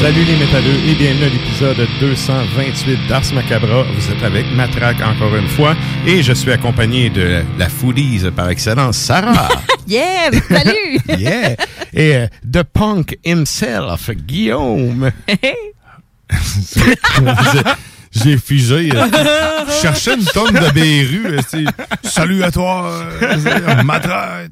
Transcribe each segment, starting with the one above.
Salut les métalleux et bienvenue à l'épisode 228 d'Ars Macabra. Vous êtes avec Matraque encore une fois et je suis accompagné de la foodies par excellence, Sarah. Yeah! Salut! yeah! Et euh, The Punk himself, Guillaume. J'ai figé. euh, Je cherchais une tonne de Béru. Salut à toi, euh, Matraque.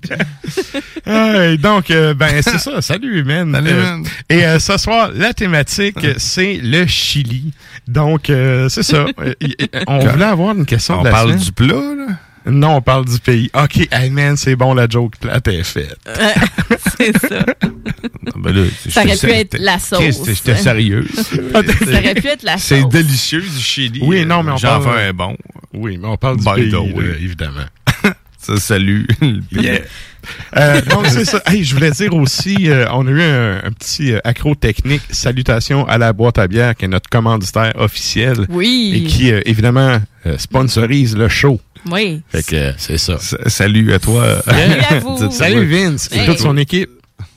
Donc, euh, ben, c'est ça. Salut, man. Salut, Euh. Et euh, ce soir, la thématique, c'est le Chili. Donc, euh, c'est ça. On voulait avoir une question On de la parle semaine. du plat, là? Non, on parle du pays. OK, hey man, c'est bon, la joke plate est faite. c'est ça. Ben là, Ça aurait pu être la sauce. J'étais sérieux. Ça aurait pu être la C'est sauce. délicieux du Chili. Oui, non, mais on J'en parle- un bon. Oui, mais on parle du pays, évidemment. Ça salue. le pays. Yeah. Euh, donc, c'est ça. Hey, je voulais dire aussi, euh, on a eu un, un petit euh, accro technique. Salutations à la boîte à bière, qui est notre commanditaire officiel. Oui. Et qui, euh, évidemment, euh, sponsorise le show. Oui. Fait que euh, c'est ça. S- Salut à toi. Salut à vous. Salut Vince et Hey. toute son équipe.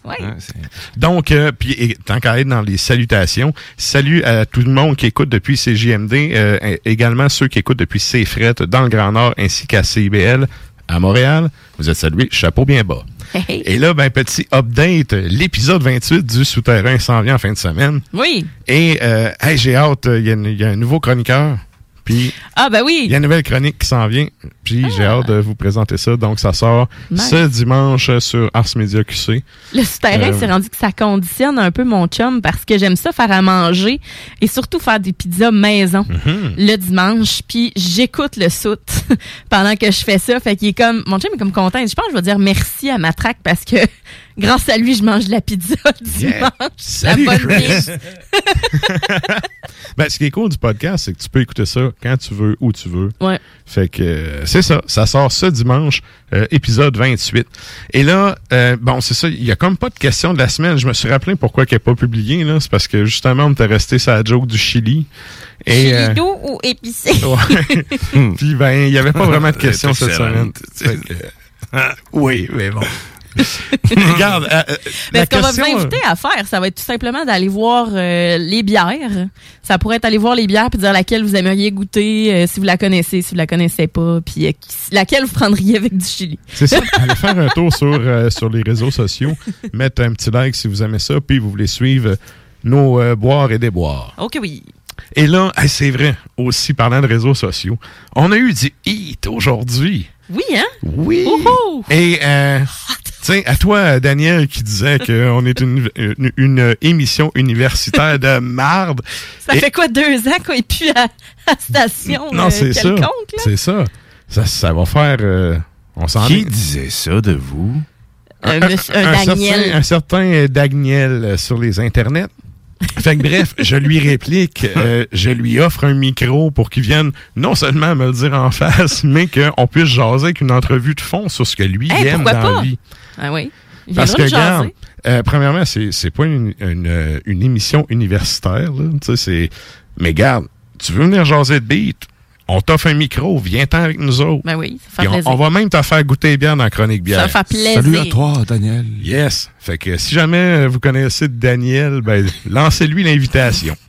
Oui. Ouais, c'est- Donc, euh, puis tant qu'à être dans les salutations, salut à tout le monde qui écoute depuis CJMD, euh, également ceux qui écoutent depuis CFRET dans le Grand Nord ainsi qu'à CIBL à Montréal. Vous êtes salués, chapeau bien bas. Hey. Et là, ben petit update, l'épisode 28 du Souterrain s'en vient en fin de semaine. Oui. Et euh, hey, j'ai hâte, il y, a une- il y a un nouveau chroniqueur. Puis Ah, ben il oui. y a une nouvelle chronique qui s'en vient. Puis j'ai hâte de vous présenter ça. Donc ça sort Nice. ce dimanche sur Ars Media QC. Le souterrain, Euh, c'est rendu que ça conditionne un peu mon chum parce que j'aime ça faire à manger et surtout faire des pizzas maison Mhm. le dimanche. Puis j'écoute le soute pendant que je fais ça. Fait qu'il est comme, mon chum est comme content. Je pense que je vais dire merci à ma traque parce que grâce à lui, je mange de la pizza le Yeah. dimanche. Salut, la bonne. Ben, ce qui est cool du podcast, c'est que tu peux écouter ça quand tu veux, où tu veux. Ouais. Fait que euh, c'est ça. Ça sort ce dimanche, euh, épisode 28. Et là, euh, bon, c'est ça. Il y a comme pas de question de la semaine. Je me suis rappelé pourquoi qu'elle n'est pas publiée. là. C'est parce que justement, on était resté sur la joke du Chili. Et, Chili doux ou épicé? ouais. Puis ben, il y avait pas vraiment de questions cette semaine. Fait que, Oui, mais bon. Regarde, euh, euh, Mais la ce qu'on va vous inviter à faire, ça va être tout simplement d'aller voir euh, les bières. Ça pourrait être aller voir les bières puis dire laquelle vous aimeriez goûter, euh, si vous la connaissez, si vous la connaissez pas, puis euh, laquelle vous prendriez avec du chili. C'est ça. Allez faire un tour sur, euh, sur les réseaux sociaux. Mettre un petit like si vous aimez ça. Puis vous voulez suivre nos euh, boires et déboires. Ok, oui. Et là, c'est vrai, aussi parlant de réseaux sociaux, on a eu du hit aujourd'hui. Oui, hein? Oui. Wouhou! Et, euh, tiens, à toi, Daniel, qui disait qu'on est une, une, une émission universitaire de marde. Ça Et- fait quoi, deux ans qu'on est plus à, à station Non, euh, c'est ça. quelconque, là? C'est ça. ça. Ça va faire... euh, on s'en Qui est- disait ça de vous? Un, un certain, un certain Daniel euh, sur les internets. Fait que bref, je lui réplique, euh, je lui offre un micro pour qu'il vienne non seulement me le dire en face, mais qu'on puisse jaser avec une entrevue de fond sur ce que lui Hey, aime pourquoi dans la pas? vie. Ah oui. Il Parce que, regarde, euh, premièrement, c'est, c'est pas une, une, euh, une émission universitaire, là. Tu sais, c'est, mais garde, tu veux venir jaser de beat, on t'offre un micro, viens-t'en avec nous autres. Ben oui, ça fait on, plaisir. on va même te faire goûter bien dans chronique Ça bière. va faire plaisir. Salut à toi, Daniel. Yes. Fait que si jamais vous connaissez Daniel, ben, lancez-lui l'invitation.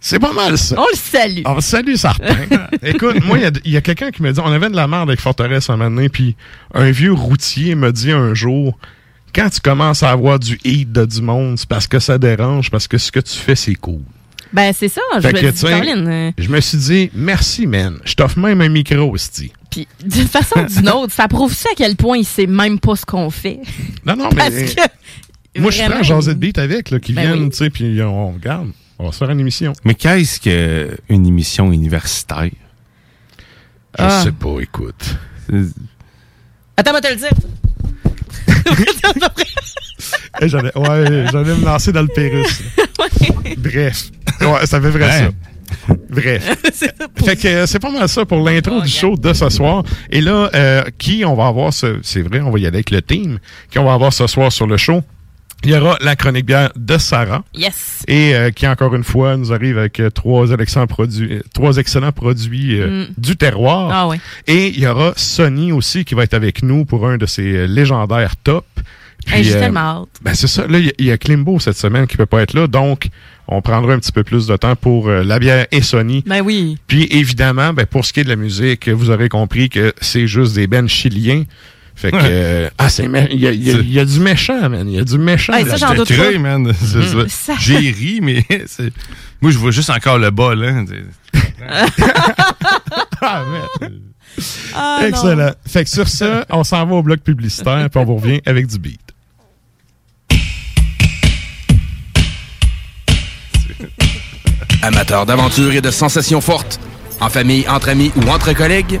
C'est pas mal ça. On le salue. On salue certain. Écoute, moi, il y a- quelqu'un qui me dit, on avait de la merde avec Forteresse un moment donné, puis un vieux routier me dit un jour, quand tu commences à avoir du hate de du monde, c'est parce que ça dérange, parce que ce que tu fais, c'est cool. Ben c'est ça. Je me que, dis, Caroline, euh, Je me suis dit, merci, man. Je t'offre même un micro, aussi. Puis, d'une façon ou d'une autre, ça prouve ça à quel point il sait même pas ce qu'on fait. Non, non, Parce mais que. moi, je vraiment, jaser de beat avec, là, qui Ben viennent, oui. tu sais, puis on regarde. On va se faire une émission. Mais qu'est-ce qu'une émission universitaire? Je Ah. sais pas, écoute. Attends, moi te le dire. Eh, J'allais ouais, j'allais me lancer dans le Pérus. Bref. Ouais, ça fait vrai Ouais. ça. Bref. fait que c'est pas mal ça pour l'intro Oh, du show de ce soir. Et là, euh, qui on va avoir, ce- c'est vrai, on va y aller avec le team, qui on va avoir ce soir sur le show? Il y aura la chronique bière de Sarah. Yes. Et euh, qui, encore une fois, nous arrive avec euh, trois excellents produits, euh, trois excellents produits euh, Mm. du terroir. Ah ouais. Et il y aura Sony aussi qui va être avec nous pour un de ses légendaires top. Hey, J'ai tellement hâte. ben c'est ça. Là, il y a- il y, a Klimbo cette semaine qui peut pas être là, donc on prendra un petit peu plus de temps pour euh, la bière et Sony. Ben oui. Puis évidemment, ben, pour ce qui est de la musique, vous aurez compris que c'est juste des bands chiliens. Fait que euh, ah c'est il y a, y y du méchant, man. Il y a du méchant. Hey, ça, doute man. Ça- J'ai ri, mais c'est- moi, je vois juste encore le bas, là. Ah, man. Ah, non. Excellent. Fait que sur ça, on s'en va au bloc publicitaire, puis on vous revient avec du beat. Amateurs d'aventure et de sensations fortes, en famille, entre amis ou entre collègues,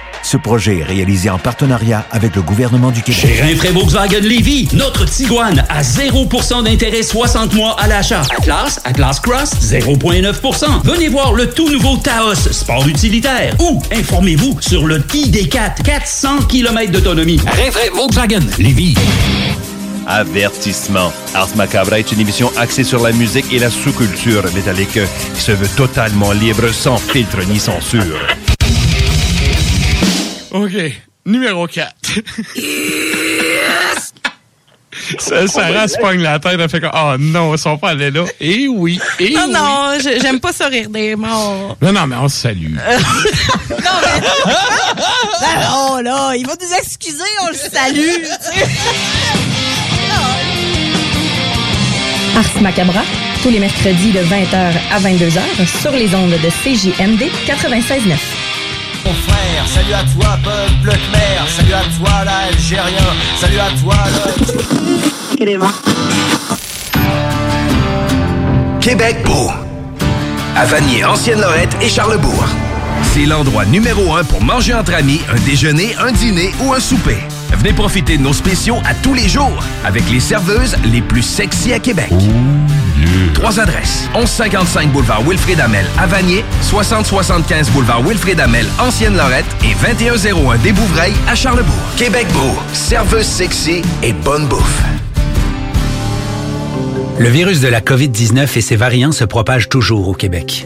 Ce projet est réalisé en partenariat avec le gouvernement du Québec. Chez Rinfraie Volkswagen Lévy, notre Tiguan à 0% d'intérêt 60 mois à l'achat. Atlas, Atlas Cross, 0,9%. Venez voir le tout nouveau Taos, sport utilitaire. Ou informez-vous sur le ID4, 400 km d'autonomie. Rinfraie Volkswagen Lévy. Avertissement. Ars Macabra est une émission axée sur la musique et la sous-culture métallique qui se veut totalement libre, sans filtre ni censure. OK. Numéro 4. Ça, Sarah se pogne la tête, elle fait comme, oh non, ils sont pas allés là. Et oui, et non, oui. non, j'aime pas ça rire des morts. Non, non, mais on se salue. oh là, il va nous excuser, on le salue. Ars Macabra, tous les mercredis de 20h à 22h sur les ondes de CJMD 96.9. Mon frère, salut à toi, peuple khmer, salut à toi, l'Algérien, salut à toi, Québec beau. À Vanier, Ancienne-Lorette et Charlebourg. C'est l'endroit numéro un pour manger entre amis, un déjeuner, un dîner ou un souper. Venez profiter de nos spéciaux à tous les jours avec les serveuses les plus sexy à Québec. Trois adresses. 1155 boulevard Wilfrid Amel à Vanier, 6075 boulevard Wilfrid Amel, Ancienne-Lorette et 2101 des Bouvrailles à Charlebourg. Québec beau, serveuse sexy et bonne bouffe. Le virus de la COVID-19 et ses variants se propagent toujours au Québec.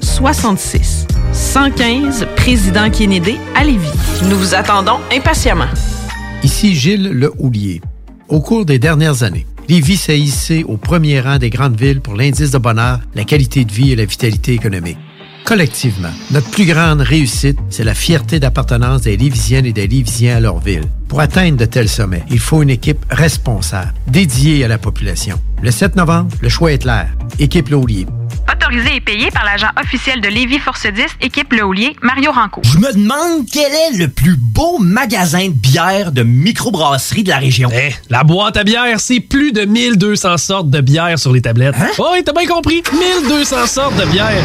581-305-2366. 115 Président Kennedy à Lévis. Nous vous attendons impatiemment. Ici Gilles Le Houlier. Au cours des dernières années, Lévis s'est hissé au premier rang des grandes villes pour l'indice de bonheur, la qualité de vie et la vitalité économique. Collectivement, notre plus grande réussite, c'est la fierté d'appartenance des Lévisiennes et des Lévisiens à leur ville. Pour atteindre de tels sommets, il faut une équipe responsable, dédiée à la population. Le 7 novembre, le choix est clair. Équipe Le Houlier. Autorisé et payé par l'agent officiel de Lévis Force 10, équipe Le Houlier, Mario Ranco. Je me demande quel est le plus beau magasin de bière de microbrasserie de la région. Eh, la boîte à bière, c'est plus de 1200 sortes de bière sur les tablettes. Hein? Oh, oui, t'as bien compris. 1200 sortes de bière.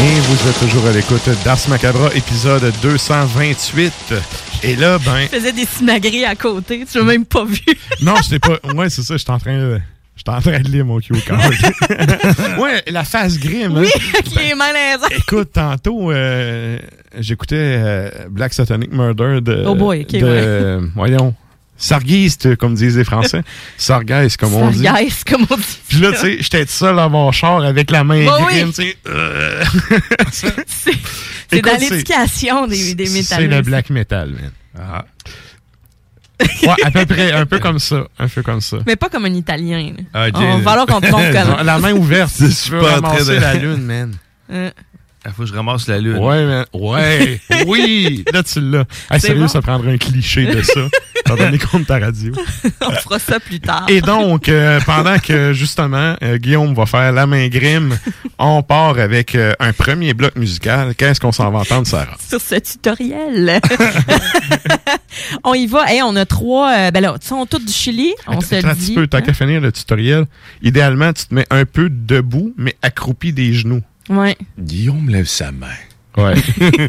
Et vous êtes toujours à l'écoute d'Ars Macabra, épisode 228. Et là, ben. Je faisais des simagrées à côté, tu l'as même pas vu. Non, je t'ai pas. Ouais, c'est ça, j'étais en train de. J'étais en train de lire mon cue card. ouais, la face grim. hein. Oui, qui est malaisant. Écoute, tantôt, euh, j'écoutais euh, Black Satanic Murder de. Oh boy, ok, de, ouais. euh, voyons. Sarguiste, comme disent les Français. Sargeist, comme on dit. Sargeist, comme on dit. Puis là, tu sais, j'étais seul dans mon char avec la main Bah oui. tu sais. euh, C'est dans c'est- l'éducation des, des métalleux. C'est le black metal, man. Ah. Ouais, à peu près, un peu comme ça. Un peu comme ça. Mais pas comme un Italien. là. Ah, On va falloir qu'on te montre comment. La main ouverte. En train ramasser de- la lune, man. Euh, Il faut que je ramasse la lune. Ouais, man. Ouais. Oui. Là, tu l'as. Hey, C'est sérieux, bon. ça prendrait un cliché de ça. T'en donner compte de ta radio. on fera ça plus tard. Et donc, euh, pendant que justement euh, Guillaume va faire la main grime, on part avec euh, un premier bloc musical. Qu'est-ce qu'on s'en va entendre, Sarah? sur ce tutoriel. on y va. Hey, on a trois. ben là, ils sont tous du Chili. On se le un petit dit. peu, tant qu'à finir le tutoriel, idéalement, tu te mets un peu debout, mais accroupi des genoux. Ouais. Guillaume lève sa main. Ouais.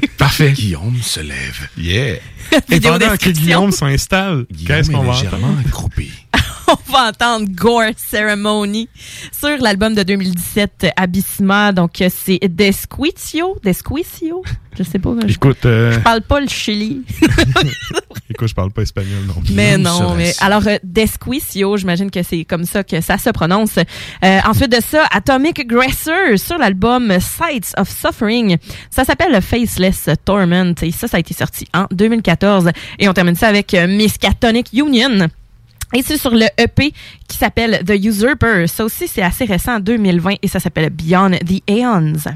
Parfait. Guillaume se lève. Yeah. Et pendant que. Guillaume s'installe, qu'est-ce est qu'on va légèrement accroupi. on va entendre Gore Ceremony sur l'album de 2017 Abyssima. Donc, c'est Desquicio. Desquicio? Je sais pas. Je, Écoute, euh, je parle pas le Chili. écoute, je parle pas espagnol non plus. Mais non, mais alors euh, Desquicio, j'imagine que c'est comme ça que ça se prononce. Euh, ensuite de ça, Atomic Aggressor sur l'album Sights of Suffering. Ça s'appelle Faceless Torment et ça, ça a été sorti en 2014. Et on termine ça avec euh, Miskatonic Union. Et c'est sur le EP qui s'appelle The Usurper. Ça aussi, c'est assez récent, en 2020, et ça s'appelle Beyond the Aeons.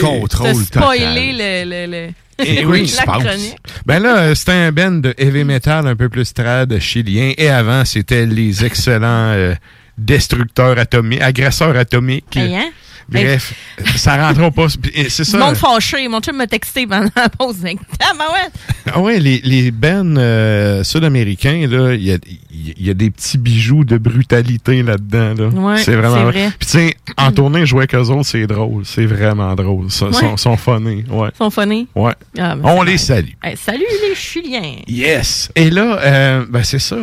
Contrôle spoilé le, le, le- Et oui. Ben là, c'était un band de heavy metal un peu plus trad chilien. Et avant, c'était les excellents euh, destructeurs atomiques, agresseurs atomiques. Hey, hein? Bref, ça rentrera pas. C'est ça. monde fâché. Mon chum m'a texté pendant la pause. Ah, ben ouais. Ah ouais, les, les bands euh, sud-américains, là, il y a, y a des petits bijoux de brutalité là-dedans. Là. Ouais, c'est vraiment vrai. Puis tu sais, en tournée, jouer avec eux autres, c'est drôle. C'est vraiment drôle. Ils sont, Ouais. sont, sont funnés. Ouais. Sont funny? Ouais. Ah, ben, On les salue. Hey, salut les Chiliens. Yes. Et là, euh, ben c'est ça.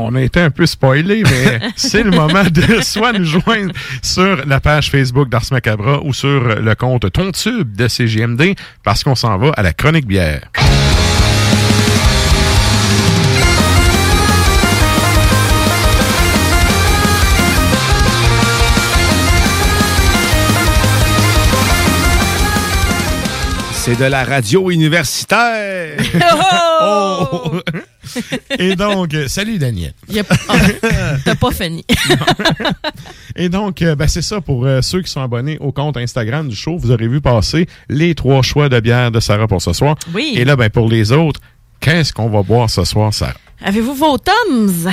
On a été un peu spoilé, mais c'est le moment de soit nous joindre sur la page Facebook d'Ars Macabra ou sur le compte Tontube de CGMD parce qu'on s'en va à la chronique bière. C'est de la radio universitaire. Oh! Et donc, euh, salut Daniel. T'as pas fini. Et donc, euh, ben, c'est ça pour euh, ceux qui sont abonnés au compte Instagram du show. Vous aurez vu passer les trois choix de bière de Sarah pour ce soir. Oui. Et là, ben, pour les autres, qu'est-ce qu'on va boire ce soir, Sarah? Avez-vous vos Toms?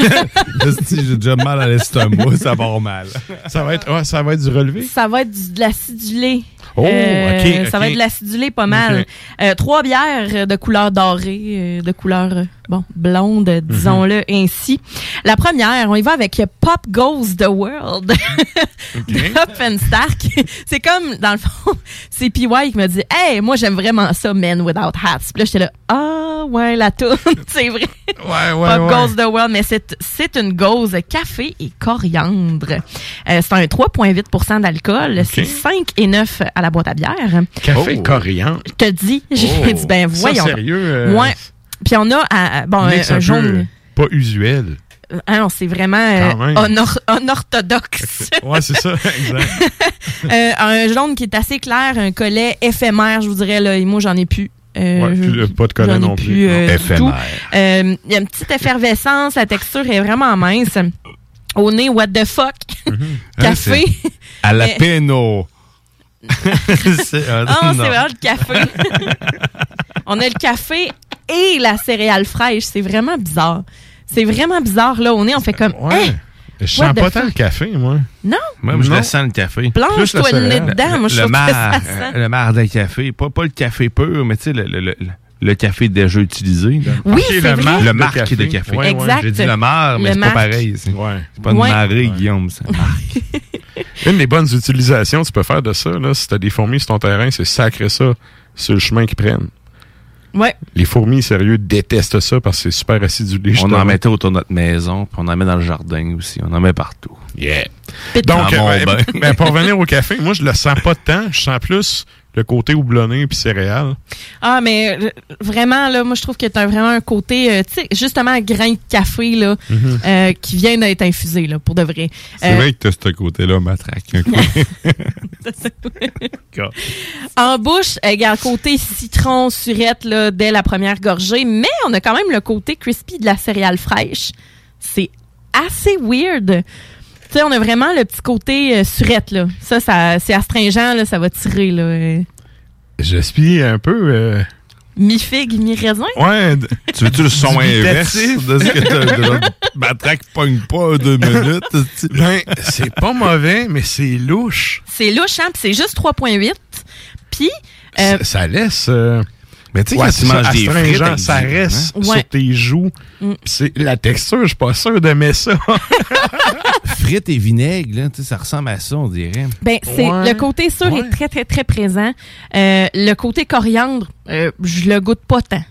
J'ai déjà mal à l'estomac, ça va avoir mal. Ça va être, ouais, ça va être du relevé? Ça va être du- de l'acidulé. Oh, ok, Ça va être de l'acidulé pas mal. Euh, trois bières de couleur dorée, euh, de couleur euh, bon blonde, Mhm. disons-le ainsi. La première, on y va avec Pop Goes the World. Pop and Stark. C'est comme, dans le fond, c'est PY qui me dit Hey, moi j'aime vraiment ça, Men Without Hats. Puis là, j'étais là, ah ouais, la toune, c'est vrai. Ouais, ouais, Pop ouais. Goes the World, mais c'est c'est une gauze café et coriandre. Euh, c'est un 3,8% d'alcool. C'est 5 et 9 à la boîte à bière. Café Oh. coriandre. Je te dis, j'ai Oh. dit, ben Ça, voyons. sérieux, euh, Ouais. Puis on a, à- bon, un, jaune. Pas usuel. Euh, Ah non, c'est vraiment euh, honor- unorthodoxe. Ouais, c'est ça, exact. Euh, un jaune qui est assez clair, un collet éphémère, je vous dirais. Là, et moi, j'en ai plus. Euh, Ouais, je- plus de- pas de collet non plus. euh, Non. Éphémère. Euh, Il y a une petite effervescence, la texture est vraiment mince. Au nez, what the fuck? Café. Hein, À la péno. C'est- euh, Ah, c'est vraiment le café. On a le café et la céréale fraîche. C'est vraiment bizarre. C'est vraiment bizarre, là. Au nez, on fait comme. Hein? Je What sens pas fuck? tant le café, moi. Non? Moi, je le sens le café. La le nez dedans. Moi, je le que mar, sent. le mar de café. Pas, pas le café pur, mais tu sais, le, le, le, le café déjà utilisé. là. Oui, c'est le vrai. marc Le de marque café. de café. Ouais, ouais. Exact. J'ai dit le mar, mais Le c'est marc. pas pareil. C'est Ouais. pas une Ouais. marée, Guillaume. C'est. Une des bonnes utilisations tu peux faire de ça, là, si t'as des fourmis sur ton terrain, c'est sacrer ça sur le chemin qu'ils prennent. Ouais. Les fourmis, sérieux, détestent ça parce que c'est super acidulé. On justement. en mettait autour de notre maison, puis on en met dans le jardin aussi. On en met partout. Yeah. Donc, euh, ben, pour revenir au café, moi, je le sens pas tant. Je sens plus le côté houblonné puis céréales. Ah, mais euh, vraiment, là, moi, je trouve que t'as vraiment un côté, euh, tu sais, justement, grain de café, là, Mhm. euh, qui vient d'être infusé, là, pour de vrai. C'est Euh, vrai que t'as ce côté-là, matraque. un coup. En bouche, il y a le côté citron, surette, là, dès la première gorgée, mais on a quand même le côté crispy de la céréale fraîche. C'est assez weird. Tu sais, on a vraiment le petit côté euh, surette, là. Ça, ça c'est astringent, là, ça va tirer, là. euh, J'aspire un peu. euh, Mi-figue, mi-raisin? Ouais. d- tu veux-tu le son inverse Dubitatif. de ce que t'as- de matraque pogne pas deux minutes? tu- Ben, c'est pas mauvais, mais c'est louche. C'est louche, hein, puis c'est juste 3,8. Puis, euh, Ça, ça laisse. euh, Mais tu sais, ouais, quand c'est tu manges des frites, ça reste hein? sur Ouais. tes joues. Mm. C'est la texture, je suis pas sûr d'aimer ça. frites et vinaigre, là, tu sais, ça ressemble à ça, on dirait. Ben, c'est Ouais. le côté sûr Ouais. est très très très présent. Euh, le côté coriandre, euh, je le goûte pas tant.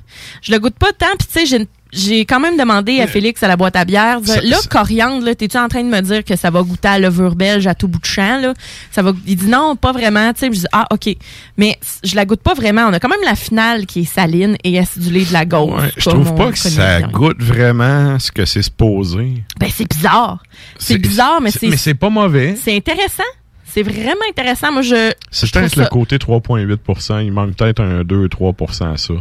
Je le goûte pas tant. Puis tu sais, j'ai j'ai quand même demandé à Félix à la boîte à bière. Ça- là, ça- coriandre, t'es-tu en train de me dire que ça va goûter à levure belge à tout bout de champ là? Ça va. Il dit non, pas vraiment. Tu sais, je dis ah ok, mais je la goûte pas vraiment. On a quand même la finale qui est saline et acidulée de la gauche. Ouais, je trouve pas que ça goûte vraiment ce que c'est supposé. Ben c'est bizarre. C'est bizarre, mais c'est Mais c'est pas mauvais. c'est intéressant. C'est vraiment intéressant. Moi, je. C'est peut-être le côté 3,8% Il manque peut-être un 2-3% à ça.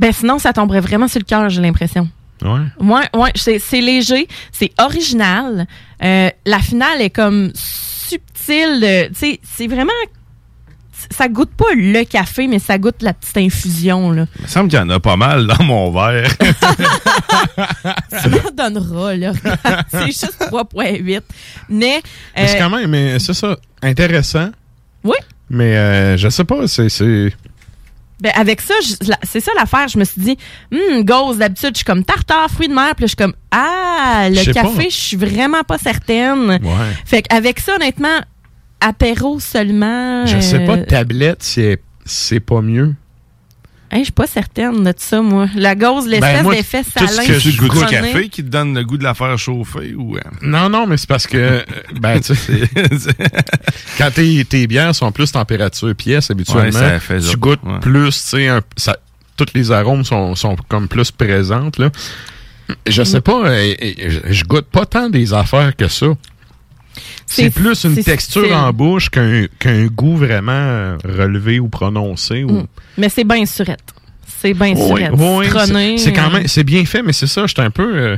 Ben sinon, ça tomberait vraiment sur le cœur, j'ai l'impression. Ouais. Ouais, ouais, c'est léger, c'est original. Euh, la finale est comme subtil. de- Tu sais, c'est vraiment. Ça goûte pas le café, mais ça goûte la petite infusion. Là. Il me semble qu'il y en a pas mal dans mon verre. Tu m'en donneras, là. c'est juste 3,8. Mais. Mais C'est euh, quand même, mais c'est ça, intéressant. Oui. Mais euh, je sais pas, c'est. Ben avec ça, c'est ça l'affaire. Je me suis dit, hum, gauze, d'habitude, je suis comme tartare, fruits de mer. Puis je suis comme, ah, le café, je suis vraiment pas certaine. Ouais. Fait qu'avec ça, honnêtement, apéro seulement. Je sais pas, euh, tablette, c'est c'est pas mieux. Hein, je suis pas certaine de ça, moi. La gauze, l'espèce Ben, d'effet tout ce salin. que je Tu goûtes le citronné. café qui te donne le goût de la faire chauffer ou. euh, Non, non, mais c'est parce que, euh, ben, tu sais, quand tes, tes bières sont plus température pièce, habituellement, Ouais, fait tu goûtes Ouais. plus, tu sais, un- ça- toutes les arômes sont, sont comme plus présentes, là. Je sais pas, euh, euh, je goûte pas tant des affaires que ça. C'est plus une texture subtil. en bouche qu'un goût vraiment euh, relevé ou prononcé. Ou... Mm. Mais c'est bien surette. C'est bien Oui, surette. oui, c'est quand euh, même c'est bien fait, mais c'est ça, j'étais un peu. euh,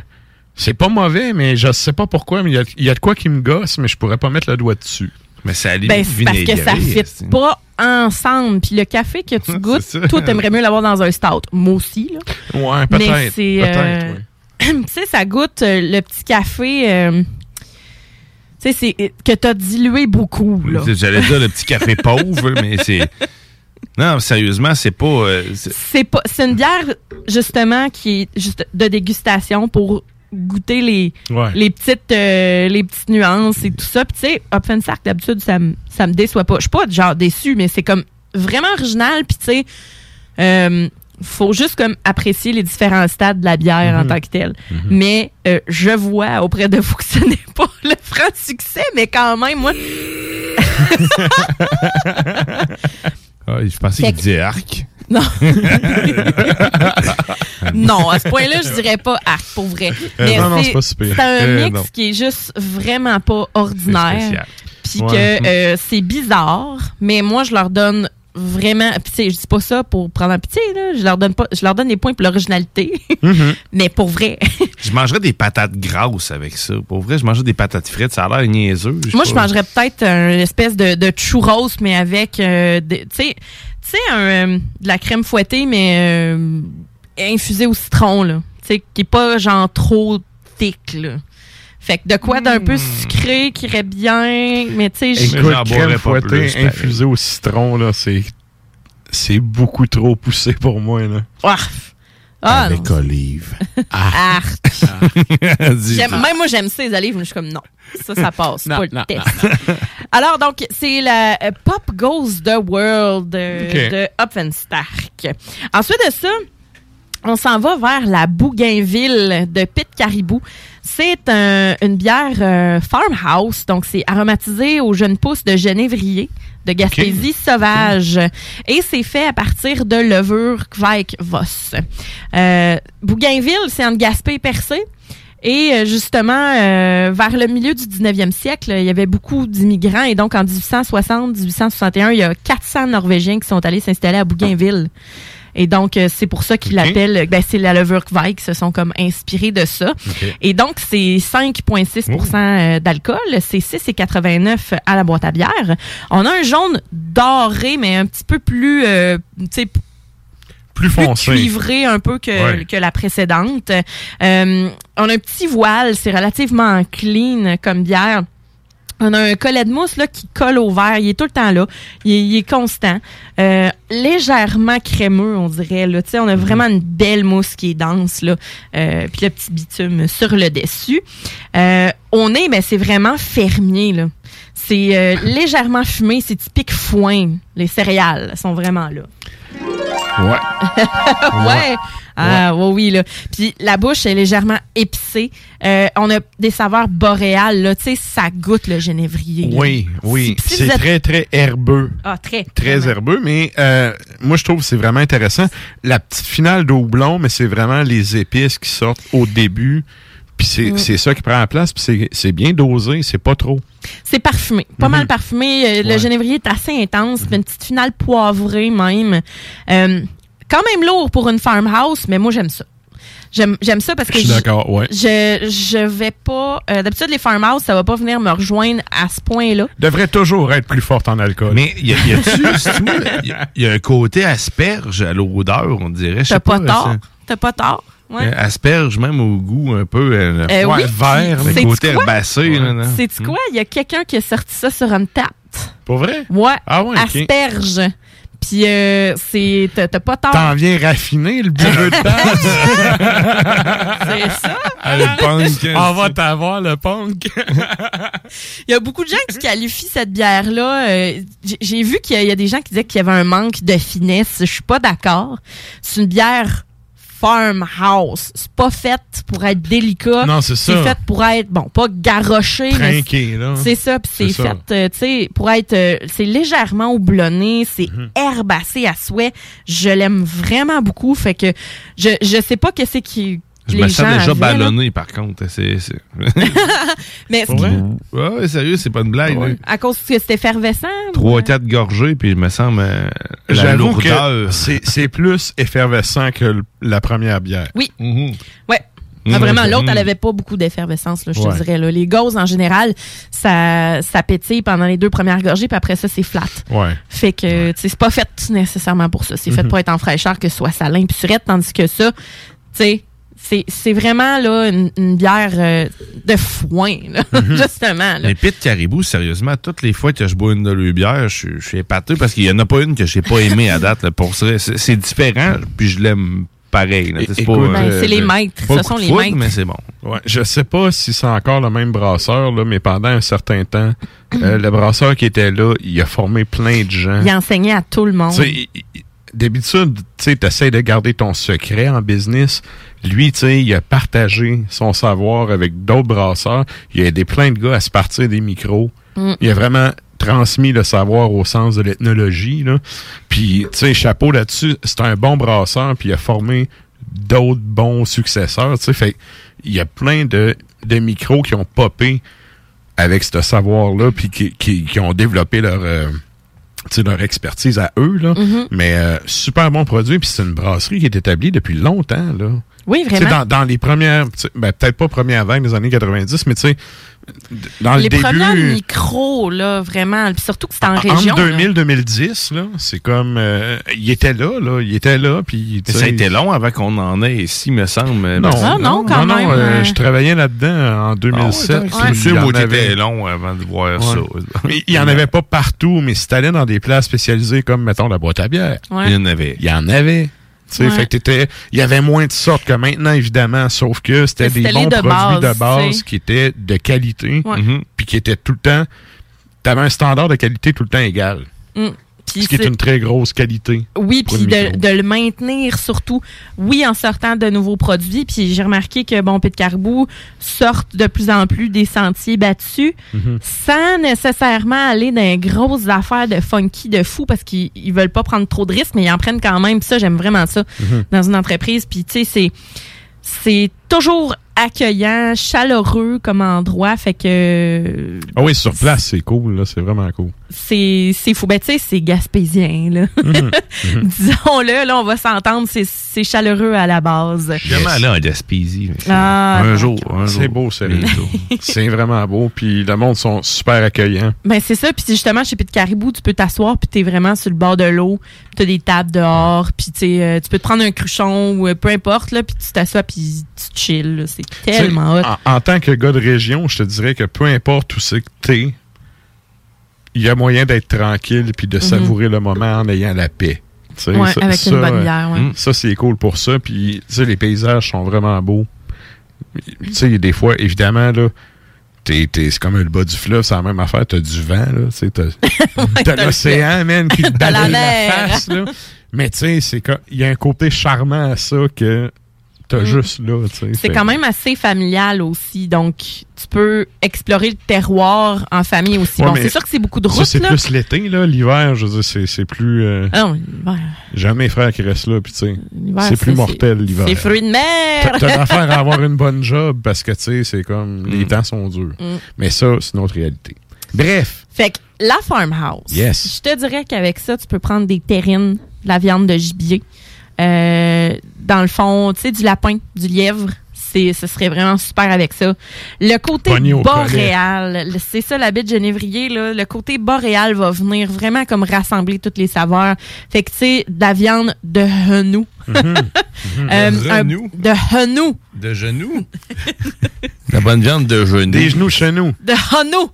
c'est pas mauvais, mais je sais pas pourquoi, mais il y a, il y a de quoi qui me gosse, mais je pourrais pas mettre le doigt dessus. Mais c'est à la Ben, parce que ça fit pas ensemble. Puis le café que tu goûtes, ça. toi, t'aimerais mieux l'avoir dans un stout. Moi aussi, là. Ouais, peut-être. c'est. peut-être, euh, tu sais, ça goûte euh, le petit café. Tu sais, c'est que t'as dilué beaucoup, là. J'allais dire le petit café pauvre, mais c'est. Non, sérieusement, c'est pas. euh, c'est- pas. C'est une bière, justement, qui est juste de dégustation pour goûter les, Ouais. les petites euh, les petites nuances et tout ça. Puis tu sais, Hopfensack, d'habitude, ça me ça me déçoit pas. Je suis pas genre déçu, mais c'est comme vraiment original. Puis tu sais, euh, faut juste comme apprécier les différents stades de la bière en Mhm. tant que telle. Mais euh, je vois auprès de vous que ce n'est pas le franc succès, mais quand même, moi, Ah, je pensais qu'il disait arc. Non. non, à ce point-là, je dirais pas arc pour vrai. Euh, Mais non, non, c'est- un Euh, mix qui est juste vraiment pas ordinaire. Puis que euh, c'est bizarre, mais moi, je leur donne vraiment. Puis tu sais, je dis pas ça pour prendre un pitié, là. Je leur donne pas. Je leur donne des points pour l'originalité. Mhm. mais pour vrai. Je mangerais des patates grasses avec ça. Pour vrai, je mangerais des patates frites. Ça a l'air niaiseux. Moi, je mangerais peut-être une espèce de, de churros, mais avec, euh, tu sais, tu sais, un, euh, de la crème fouettée, mais euh, infusée au citron, là. Tu sais, qui est pas genre trop thick, là. Fait que de quoi d'un peu sucré qui irait bien, mais tu sais, j- Écoute, crème fouettée infusée au citron, là, c'est c'est beaucoup trop poussé pour moi, là. Ah, ah, non. olive. Ah. Même moi, j'aime ça, les olives, mais je suis comme non. Ça, ça passe. Non, pas le non, test. Alors, donc, c'est la euh, Pop Goes the World euh, Ok. de Hopfenstach. Ensuite de ça, on s'en va vers la Bougainville de Pit Caribou. C'est un- une bière euh, farmhouse, donc c'est aromatisé aux jeunes pousses de genévrier de Gaspésie sauvage. Et c'est fait à partir de levure Kveik Voss. Euh, Bougainville, c'est entre Gaspé et Percé. Et euh, justement, euh, vers le milieu du 19e siècle, il y avait beaucoup d'immigrants. Et donc, en 1860-1861, il y a 400 Norvégiens qui sont allés s'installer à Bougainville. Et donc, euh, c'est pour ça qu'ils l'appellent, ben, c'est la levure Kveik, se sont comme inspirés de ça. Et donc, c'est 5,6% euh, d'alcool, c'est 6,89 à la boîte à bière. On a un jaune doré, mais un petit peu plus, euh, tu sais, Plus foncé. cuivré un peu que, Ouais. que la précédente. Euh, on a un petit voile, c'est relativement clean comme bière. On a un collet de mousse là, qui colle au verre. Il est tout le temps là. Il est, il est constant. Euh, légèrement crémeux, on dirait. Là. On a vraiment une belle mousse qui est dense. Là. Euh, puis le petit bitume sur le dessus. Euh, on est, ben, c'est vraiment fermier. Là. C'est euh, légèrement fumé. C'est typique foin. Les céréales sont vraiment là. Ouais. ouais. Ah, ouais, oui, là. Puis la bouche est légèrement épicée. Euh, on a des saveurs boréales, là. Tu sais, ça goûte le genévrier. là. Oui, oui. Si- si c'est êtes- très, très herbeux. Ah, très. Très vraiment. herbeux, mais euh, moi, je trouve que c'est vraiment intéressant. La petite finale d'eau blond, mais c'est vraiment les épices qui sortent au début. Puis c'est Mm. c'est ça qui prend la place. Puis c'est- c'est bien dosé, c'est pas trop. C'est parfumé. Pas Mhm. mal parfumé. Euh, Le Ouais. genévrier est assez intense. puis Une petite finale poivrée même. Euh, quand même lourd pour une farmhouse, mais moi, j'aime ça. J'aime j'aime ça parce que Je suis d'accord, ouais. je je vais pas euh, d'habitude les farmhouse ça va pas venir me rejoindre à ce point-là. Devrait toujours être plus forte en alcool. Mais y a- y a-tu, c'est-tu moi, y a- a un côté asperge à l'odeur, on dirait. je sais T'as pas, ça. tort. T'as pas tort. Ouais. Euh, Asperge même au goût un peu euh, Euh, oui, vert, le côté herbacé. là, là. C'est-tu quoi? Il y a quelqu'un qui a sorti ça sur une tap. Pour vrai? Ouais. Ah ouais. Asperge. Puis euh, c'est. T'as pas tort. T'en viens raffiner le bureau de C'est ça. Ah, le punk. On va t'avoir, le punk. Il y a beaucoup de gens qui qualifient cette bière-là. euh, j'ai- vu qu'il y, y a des gens qui disaient qu'il y avait un manque de finesse. Je suis pas d'accord. C'est une bière farmhouse. C'est pas faite pour être délicat. Non, c'est ça. C'est fait pour être, bon, pas garoché. Trinqué, là. C'est ça, puis c'est C'est fait, euh, tu sais, pour être, euh, c'est légèrement houblonné, c'est Mhm. herbacé à souhait. Je l'aime vraiment beaucoup, fait que je, je sais pas qu'est-ce qui Je les me sens déjà ballonné, par contre. C'est, c'est... Mais ce ouais? qui- Ouais, sérieux, c'est pas une blague. à cause que c'est effervescent. Trois, quatre gorgées, puis il me semble euh, la J'avoue que lourdeur. c'est c'est plus effervescent que la première bière. Oui. Mhm. Ouais. Mhm. Ah, vraiment, l'autre, elle avait pas beaucoup d'effervescence, là, je Ouais. te dirais. Là. Les gauzes, en général, ça, ça pétille pendant les deux premières gorgées, puis après ça, c'est flat. Ouais. Fait que, tu sais, c'est pas fait nécessairement pour ça. C'est fait pour être en fraîcheur, que ce soit salin puis surette, tandis que ça, tu sais, c'est, c'est vraiment, là, une, une bière euh, de foin, là, Mhm. justement, là. Les pits caribou, sérieusement, toutes les fois que je bois une de leurs bières, je, suis- je suis épaté parce qu'il y en a pas une que j'ai pas aimée à date. là, pour ça. C'est, différent, puis je l'aime pareil. C'est Écoute, Ben, euh, c'est les maîtres. pas Ce sont les foudre, maîtres. mais c'est bon. Ouais, je sais pas si c'est encore le même brasseur, là, mais pendant un certain temps, euh, le brasseur qui était là, il a formé plein de gens. Il enseignait à tout le monde. D'habitude, tu sais, essaies de garder ton secret en business. Lui, tu sais, il a partagé son savoir avec d'autres brasseurs. Il a aidé plein de gars à se partir des micros. Mm. Il a vraiment transmis le savoir au sens de l'ethnologie. là. Puis, tu sais, chapeau là-dessus, c'est un bon brasseur, puis il a formé d'autres bons successeurs. Tu sais, fait il y a plein de, de micros qui ont popé avec ce savoir-là, puis qui, qui, qui ont développé leur, euh, leur expertise à eux. Là. Mhm. Mais euh, super bon produit, puis c'est une brasserie qui est établie depuis longtemps. Là. Oui, Tu sais, vraiment. Dans, dans les premières, ben, peut-être pas première vague des années 90, mais tu sais, dans les le début... premiers micros, là, vraiment. Puis surtout que c'était en région. Entre là. 2000-2010, là, c'est comme... euh, il était là, là, il était là, puis... Ça a été long avant qu'on en ait ici, me semble. Non, Ah, non, quand non, même, euh, euh. je travaillais là-dedans en 2007. C'est puis sûr, il y en moi, avait- long avant de voir Ouais. ça. Mais il y en avait pas partout, mais si t'allais dans des places spécialisées comme, mettons, la boîte à bière, Ouais. Il y en avait. il y en avait. Ouais. fait que t'étais, il y avait moins de sortes que maintenant, évidemment, sauf que c'était des bons de produits base, de base qui étaient de qualité, Ouais. Puis qui étaient tout le temps, t'avais un standard de qualité tout le temps égal. Mm. Ce qui est une très grosse qualité. Oui, puis de, de le maintenir surtout. Oui, en sortant de nouveaux produits. Puis j'ai remarqué que bon, Pit Caribou sortent de plus en plus des sentiers battus Mhm. sans nécessairement aller dans les grosses affaires de funky de fou parce qu'ils ils veulent pas prendre trop de risques, mais ils en prennent quand même. Ça, j'aime vraiment ça Mhm. dans une entreprise. Puis tu sais, c'est c'est toujours accueillant, chaleureux comme endroit. Fait que Ah oui, sur place, c'est cool, là, c'est vraiment cool. C'est c'est fou. Ben, tu sais, c'est gaspésien, là. Mhm. Mhm. Disons-le, là, on va s'entendre, c'est- c'est chaleureux à la base. Jamais allé en Gaspésie. mais Ah, un jour, un jour. C'est beau. Bientôt. c'est vraiment beau, puis le monde sont super accueillants. Ben, c'est ça. Puis justement, chez Pit Caribou, tu peux t'asseoir, puis t'es vraiment sur le bord de l'eau. Puis t'as des tables dehors, puis tu sais, euh, tu peux te prendre un cruchon ou euh, peu importe, là, puis tu t'assois, puis tu chill. C'est tellement hot. En, en tant que gars de région, je te dirais que peu importe où c'est que t'es, il y a moyen d'être tranquille puis de Mhm. savourer le moment en ayant la paix. Ouais, avec une bonne bière, ouais. Ça, c'est cool pour ça. Puis, les paysages sont vraiment beaux. Tu sais, des fois, évidemment, là, t'es, t'es- c'est comme le bas du fleuve, c'est la même affaire. T'as du vent, là. T'as, l'océan, man, qui te la balaye la mer. face, là. Mais, tu sais, c'est comme, il y a un côté charmant à ça que t'as Mm. juste là. C'est quand même assez familial aussi. Donc, tu peux explorer le terroir en famille aussi. Ouais, bon, c'est sûr que c'est beaucoup de routes, c'est plus l'été, là. L'hiver, je veux dire, c'est, plus. euh, Ah non, l'hiver. J'ai mes frères qui restent là, puis tu sais. C'est plus mortel, l'hiver. C'est fruits de mer. T'as l'affaire à avoir une bonne job parce que, tu sais, c'est comme. Les temps sont durs. Mm. Mais ça, c'est notre réalité. Bref. Fait que la farmhouse. Yes. Je te dirais qu'avec ça, tu peux prendre des terrines, de la viande de gibier. Euh, dans le fond, tu sais, du lapin, du lièvre. C'est, ce serait vraiment super avec ça. Le côté boréal, c'est ça la baie de genévrier, là. Le côté boréal va venir vraiment comme rassembler toutes les saveurs. Fait que, tu sais, de la viande de henou. Euh, De un- renou? de henou. De genoux? La bonne viande de genoux. Des genoux chez nous. de Hano.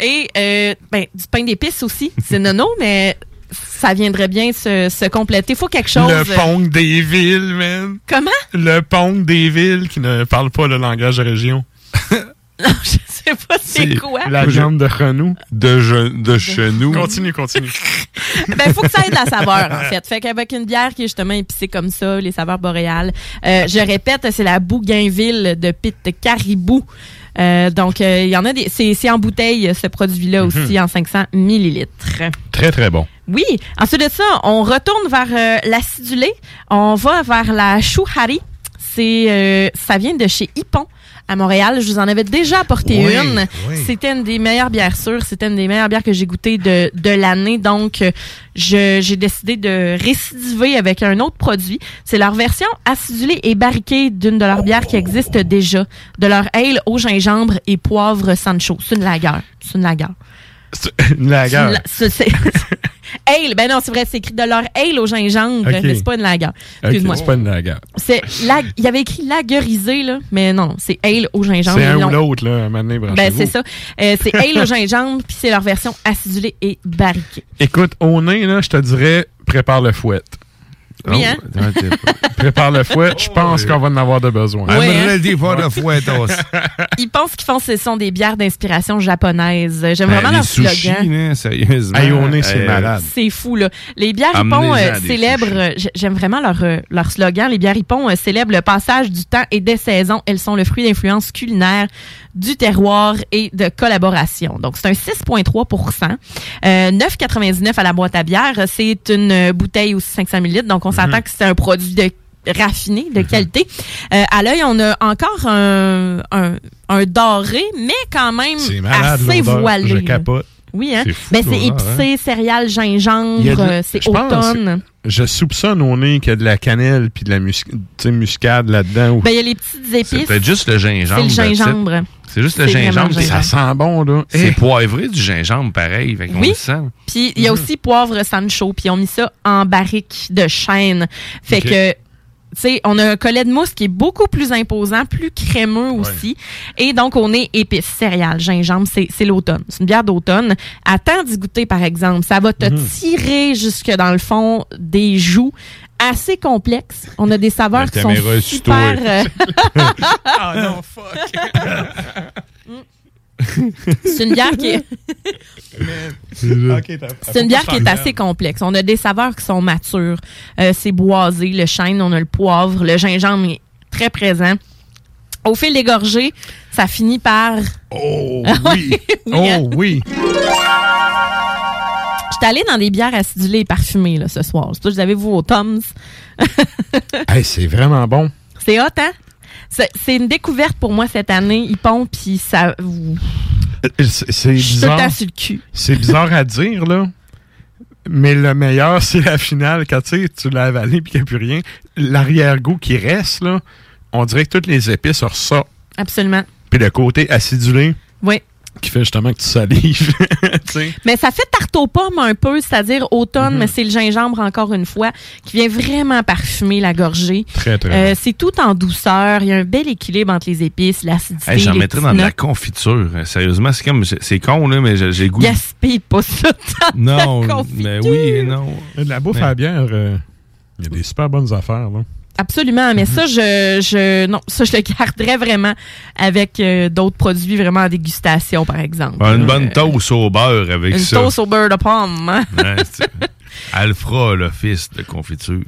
Et euh, ben, du pain d'épices aussi. C'est nono, mais ça viendrait bien se, se compléter. faut quelque chose. Le pong des villes, man. Comment? Le pong des villes qui ne parle pas le langage de région. Non, je sais pas c'est quoi. La viande de Renou. De, ge- de chenou. Continue, continue. ben, faut que ça ait de la saveur, en fait. Fait qu'avec une bière qui est justement épicée comme ça, les saveurs boréales. euh, je répète, c'est la Bougainville de Pit Caribou. Euh, donc, euh, il y en a des. C'est en bouteille, ce produit-là aussi, en 500 millilitres. Très, très bon. Oui. Ensuite de ça, on retourne vers euh, l'acidulé. On va vers la chouhari. C'est, euh, ça vient de chez Hippon à Montréal. Je vous en avais déjà apporté Oui, une. oui. C'était une des meilleures bières sûres. C'était une des meilleures bières que j'ai goûtées de, de l'année. Donc, euh, j'ai décidé de récidiver avec un autre produit. C'est leur version acidulée et barriquée d'une de leurs bières qui existe déjà. De leur ale au gingembre et poivre Sancho. C'est une lagueur. C'est une lagueur. Une lagueur. Ale, ben non, c'est vrai, c'est écrit de leur ale au gingembre, mais c'est pas une lager. Excuse-moi. c'est pas une lagueur. C'est la- il y avait écrit lagerisé là, mais non, c'est ale au gingembre. C'est un ou l'autre, là, maintenant, Ben c'est ça. Euh, c'est ale au gingembre, puis c'est leur version acidulée et barriquée. Écoute, au nez, là, je te dirais, prépare le fouet. Oui, hein? prépare le fouet, je pense qu'on va en avoir de besoin. Oui, hein? ready for the fuetos. Ils pensent qu'ils font ce sont des bières d'inspiration japonaise. J'aime Ben, vraiment les leur sushis, slogan. sérieusement. C'est Euh, malade. C'est fou, là. Les bières Hippon euh, célèbrent, euh, j'aime vraiment leur, euh, leur slogan, les bières Hippon euh, célèbrent le passage du temps et des saisons. Elles sont le fruit d'influences culinaires, du terroir et de collaboration. Donc, c'est un 6,3 euh, 9,99 à la boîte à bière. C'est une bouteille aussi 500 ml. Donc, on s'entend que c'est un produit de raffiné, de qualité. Euh, à l'œil, on a encore un, un, un doré, mais quand même malade, assez voilé. Je là. capote. Oui, hein? C'est Ben, c'est l'odeur, hein? épicé, céréales, gingembre, euh, c'est automne. Je soupçonne au nez qu'il y a de la cannelle puis de la mus- tu sais, muscade là-dedans. ou- Ben, il y a les petites épices. C'est peut-être juste le gingembre. C'est le gingembre. C'est juste le gingembre. gingembre. Ça sent bon, là. C'est Eh. poivré du gingembre, pareil. Fait qu'on Oui. le sent. Puis il y a Mhm. aussi poivre Sancho, puis ils ont mis ça en barrique de chêne. Fait que sais, on a un collet de mousse qui est beaucoup plus imposant, plus crémeux aussi. Et donc, on est épices, céréales, gingembre, c'est c'est l'automne. C'est une bière d'automne. Attends d'y goûter, par exemple. Ça va te Mhm. tirer jusque dans le fond des joues. Assez complexe. On a des saveurs qui sont super... euh, Ah non, fuck. c'est une bière qui est... C'est une bière qui est assez complexe. On a des saveurs qui sont matures. Euh, c'est boisé, le chêne, on a le poivre, le gingembre est très présent. Au fil des gorgées, ça finit par... Oh oui! hein? Oh oui! J'étais allée dans des bières acidulées et parfumées là, ce soir. C'est pour ça que vous avez vu vos Toms. Hey, c'est vraiment bon. C'est hot, hein? C'est une découverte pour moi cette année. Ils pompent, puis ça... Euh, C'est bizarre. temps sur le cul. C'est bizarre à dire, là. Mais le meilleur, c'est la finale. Quand tu tu l'as avalé puis qu'il n'y a plus rien. L'arrière-goût qui reste, là, on dirait que toutes les épices ressortent. Absolument. Puis le côté acidulé Oui. Qui fait justement que tu salives. Tu sais. Mais ça fait tarte aux pommes un peu, c'est-à-dire automne, Mhm. mais c'est le gingembre encore une fois, qui vient vraiment parfumer la gorgée. Très, très Euh, c'est tout en douceur. Il y a un bel équilibre entre les épices, l'acidité. Hey, J'en les mettrais dans de la confiture. Euh, Sérieusement, c'est comme. c'est- con, là, mais j'ai goût. Gaspille pas ça dans Non, la confiture. mais oui et non. De la bouffe Mais- à la bière, euh, il y a des super bonnes affaires, là. Absolument, mais ça, je, je, non, ça, je le garderais vraiment avec euh, d'autres produits vraiment en dégustation, par exemple. Une Euh, bonne toast au beurre avec Une ça. toast au beurre de pomme. hein. Ouais, fera l'office de confiture.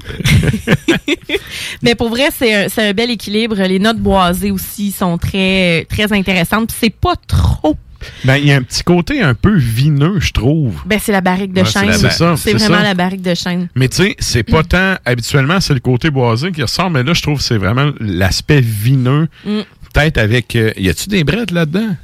Mais pour vrai, c'est un, un bel équilibre. Les notes boisées aussi sont très, très intéressantes. C'est pas trop. Ben, il y a un petit côté un peu vineux, je trouve. Ben, c'est la barrique de chêne. C'est ça, C'est c'est vraiment ça. la barrique de chêne. Mais tu sais, c'est pas tant. Habituellement, c'est le côté boisé qui ressort, mais là, je trouve que c'est vraiment l'aspect vineux. Mm. Peut-être avec. euh, y a-tu des brettes là-dedans?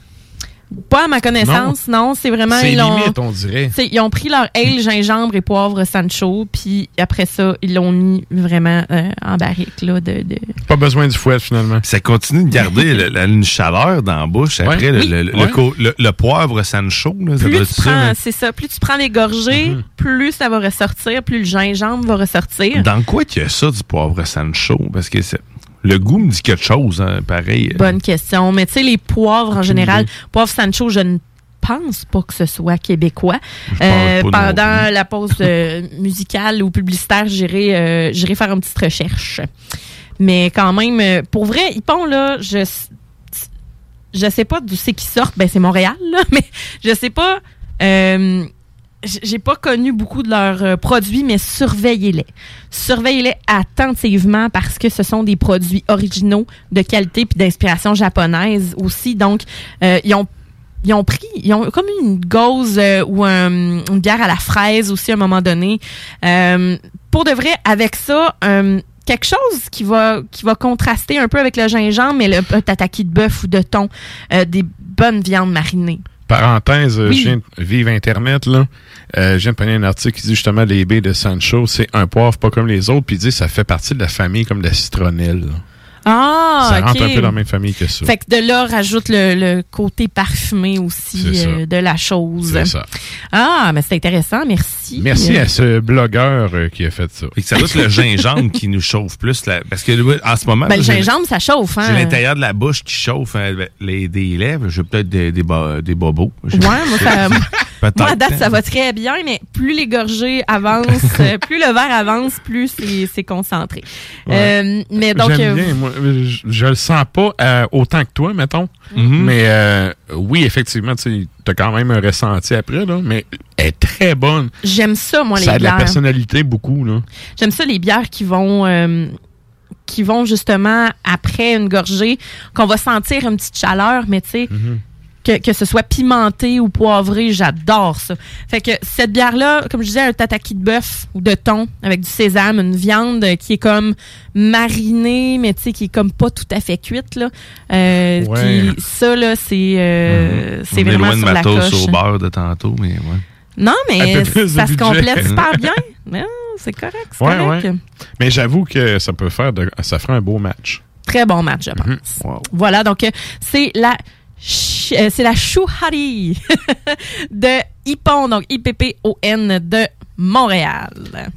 Pas à ma connaissance, non. c'est vraiment. C'est ils l'ont- on dirait. Ils ont pris leur ale, gingembre et poivre Sancho, puis après ça, ils l'ont mis vraiment euh, en barrique, là, de... de- Pas besoin du fouet, finalement. Ça continue de garder le- la- une chaleur dans la bouche après Ouais. le, Oui. le- le Ouais. co- le- le poivre Sancho. Là, ça Plus tu prends, là. c'est ça, plus tu prends les gorgées, Mhm. plus ça va ressortir, plus le gingembre va ressortir. Dans quoi qu'il y a ça du poivre Sancho? Parce que c'est- le goût me dit quelque chose, hein, pareil. Bonne question. Mais tu sais, les poivres en général, poivre Sancho, je ne pense pas que ce soit québécois. Euh, pendant la pause euh, musicale ou publicitaire, j'irai euh, j'irai faire une petite recherche. Mais quand même, euh, pour vrai, Ypon, là, je je sais pas d'où c'est qu'ils sortent. Ben, c'est Montréal, là, mais je sais pas. J'ai pas connu beaucoup de leurs euh, produits, mais surveillez-les. Surveillez-les attentivement parce que ce sont des produits originaux de qualité puis d'inspiration japonaise aussi. Donc, euh, ils ont ils ont pris, ils ont comme une gauze euh, ou un- une bière à la fraise aussi à un moment donné. Euh, pour de vrai, avec ça, euh, quelque chose qui va qui va contraster un peu avec le gingembre, mais le tataki de bœuf ou de thon, euh, des bonnes viandes marinées. Parenthèse, euh, Oui. je viens de vivre Internet, là. Euh, je viens de prendre un article qui dit justement les baies de Sancho, c'est un poivre pas comme les autres, puis il dit ça fait partie de la famille comme de la citronnelle. là. Ah, ça rentre un peu dans la même famille que ça. Fait que de là, rajoute le, le côté parfumé aussi euh, de la chose. C'est ça. Ah, mais c'est intéressant, merci. Merci Euh, à ce blogueur euh, qui a fait ça. Fait que ça doit être le gingembre qui nous chauffe plus. là, parce que en ce moment, Ben, le gingembre, ça chauffe, hein? j'ai l'intérieur de la bouche qui chauffe euh, les, des lèvres. J'ai peut-être des, des, bo- des bobos. Ouais, moi, ça. moi, à date, ça va très bien, mais plus les gorgées avancent, euh, plus le verre avance, plus c'est concentré. Euh, mais donc, J'aime euh, bien, moi, je, je le sens pas euh, autant que toi, mettons. Mhm. Mais euh, oui, effectivement, tu as quand même un ressenti après, là, mais elle est très bonne. j'aime ça, moi, les ça a de la bières. personnalité beaucoup. Là. J'aime ça, les bières qui vont... qui vont justement après une gorgée, qu'on va sentir une petite chaleur, mais tu sais, que, que ce soit pimenté ou poivré, j'adore ça. Fait que cette bière-là, comme je disais, un tataki de bœuf ou de thon avec du sésame, une viande qui est comme marinée, mais tu sais, qui est comme pas tout à fait cuite, là. Euh, Ouais. qui- ça, là, c'est euh, est vraiment loin de sur la coche. au beurre de tantôt, mais ouais. Non, mais ça se complète super bien. Non, c'est correct, c'est Ouais, correct. ouais. Mais j'avoue que ça peut faire de, ça ferait un beau match. Très bon match, je pense. Mhm. Voilà, donc euh, c'est la c'est la Chouhari de Ippon, donc I-P-P-O-N de Montréal.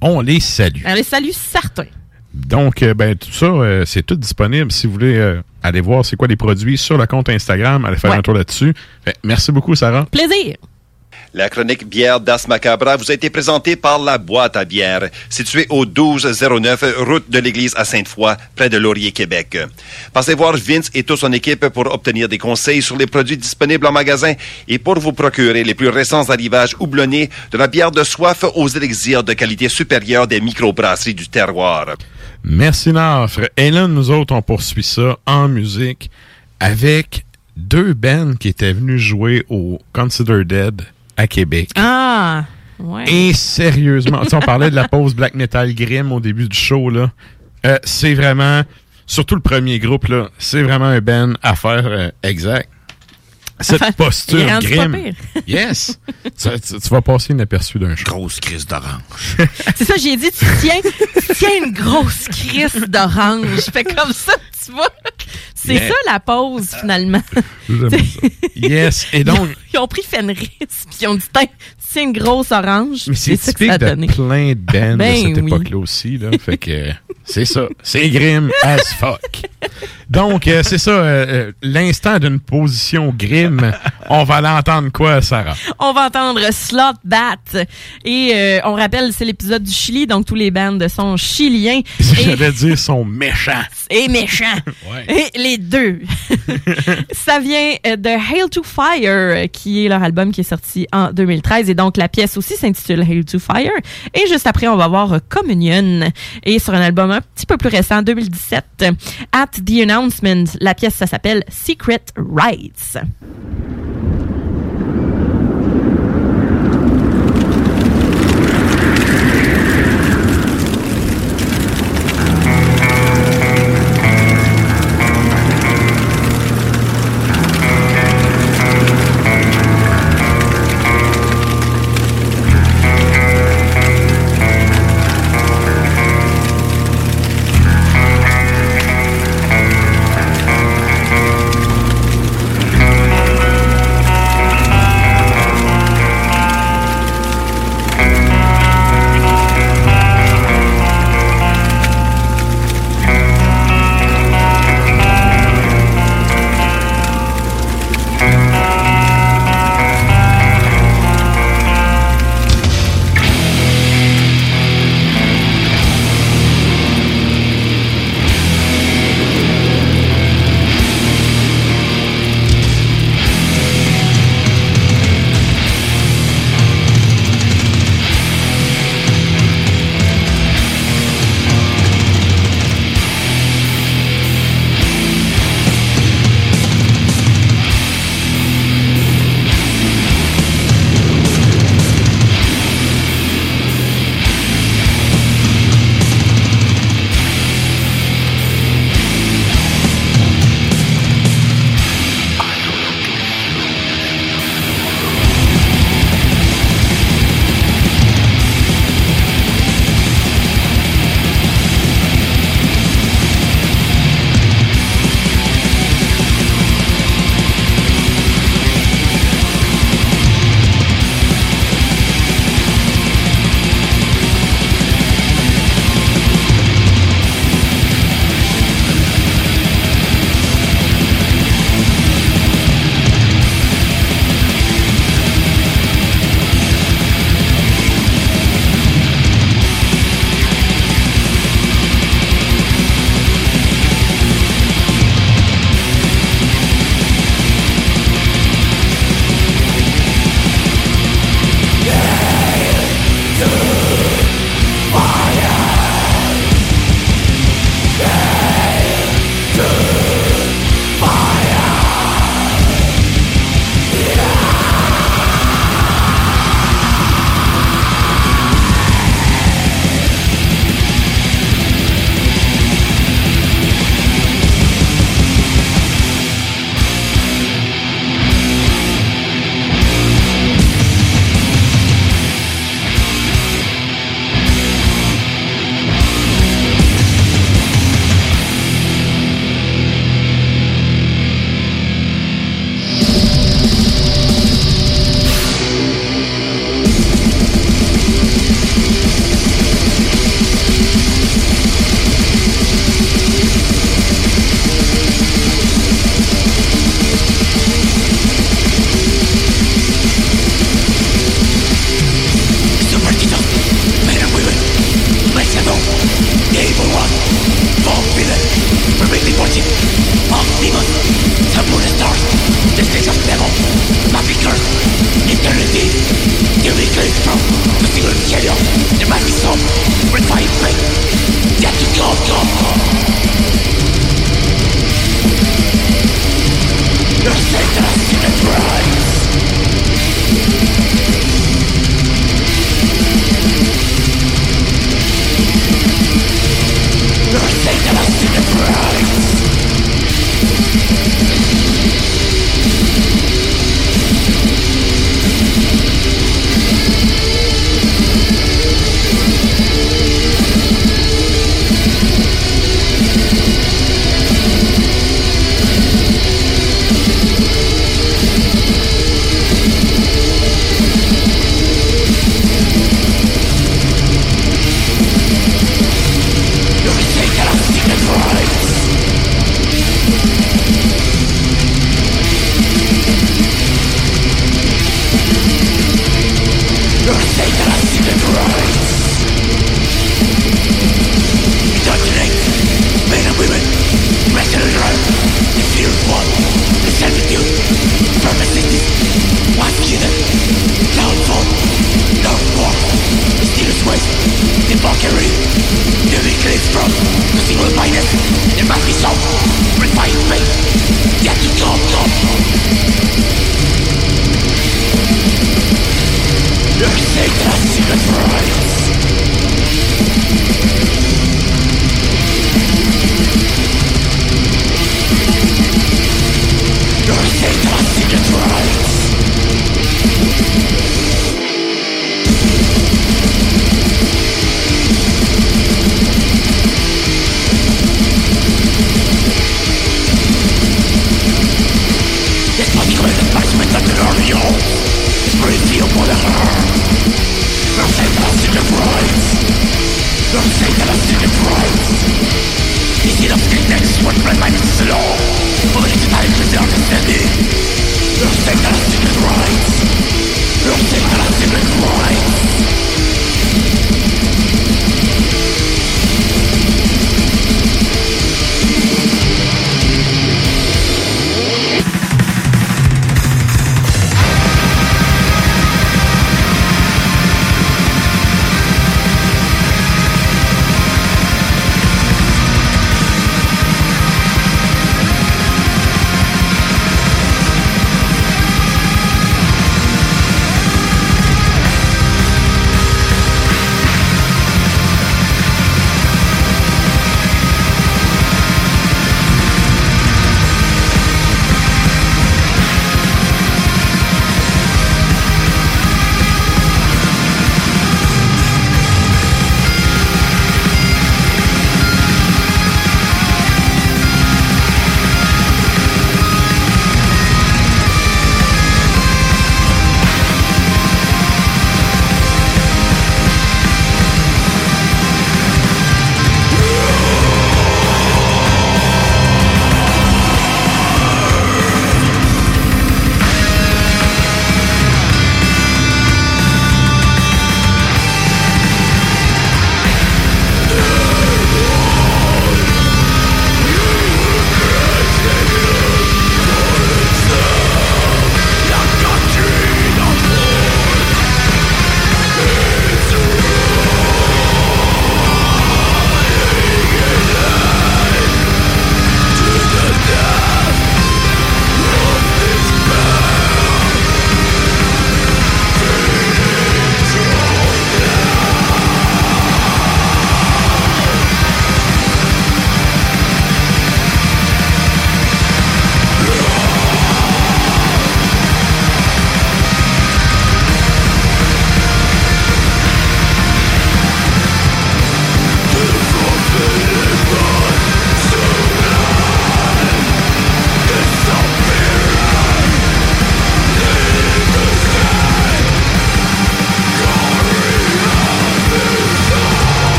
On les salue. Allez, salut certains. Donc, euh, ben, tout ça, euh, c'est tout disponible. Si vous voulez euh, aller voir c'est quoi les produits sur le compte Instagram, allez faire Ouais. un tour là-dessus. Fait, merci beaucoup, Sarah. Plaisir. La chronique bière d'As Macabra vous a été présentée par la boîte à bière, située au 1209 route de l'église à Sainte-Foy, près de Laurier, Québec. Passez voir Vince et toute son équipe pour obtenir des conseils sur les produits disponibles en magasin et pour vous procurer les plus récents arrivages houblonnés de la bière de soif aux élixirs de qualité supérieure des microbrasseries du terroir. Merci, Nafre. Et là, nous autres, on poursuit ça en musique avec deux bands qui étaient venus jouer au Consider Dead à Québec. Ah, ouais. Et sérieusement, on parlait de la pause black metal grim au début du show, là. Euh, c'est vraiment, surtout le premier groupe, là, c'est vraiment un band à faire euh, exact. Cette posture grim. pire. Yes! tu, tu- tu vas passer inaperçu d'un. Grosse crise d'orange. C'est ça, j'ai dit, tu tiens, tu tiens une grosse crise d'orange. Fait comme ça, tu vois. C'est Yeah. ça la pause, finalement. J'aime ça. Yes! Et donc, Ils ont pris Fenris, puis ils ont dit, tiens, c'est une grosse orange. Mais c'est ça que ça a typique de donné. plein de bands Ben de cette oui. époque-là aussi. Là. fait que c'est ça. C'est grim as fuck. Donc, euh, c'est ça. euh, euh, L'instant d'une position grim, on va l'entendre quoi, Sarah? On va entendre Slot Bat. Et euh, on rappelle, c'est l'épisode du Chili, donc tous les bands sont chiliens. Et, J'allais dire son méchant. et méchants. Ouais. Et les deux. Ça vient de Hail to Fire, qui est leur album qui est sorti en 2013. Et donc, la pièce aussi s'intitule Hail to Fire. Et juste après, on va voir Communion. Et sur un album un petit peu plus récent, 2017, euh, At the Announcement, la pièce, ça s'appelle Secret Rights.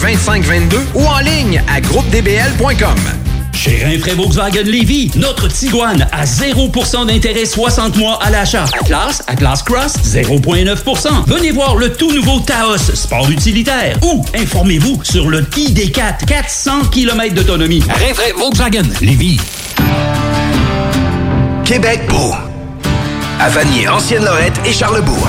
2522 ou en ligne à groupedbl.com. Chez Rinfraie Volkswagen Lévy, notre Tiguan à 0% d'intérêt 60 mois à l'achat. Atlas, Atlas Cross, 0,9%. Venez voir le tout nouveau Taos, sport utilitaire. Ou informez-vous sur le ID4, 400 km d'autonomie. Rinfraie Volkswagen Lévy. Québec beau. À Vanier, Ancienne-Lorette et Charlebourg.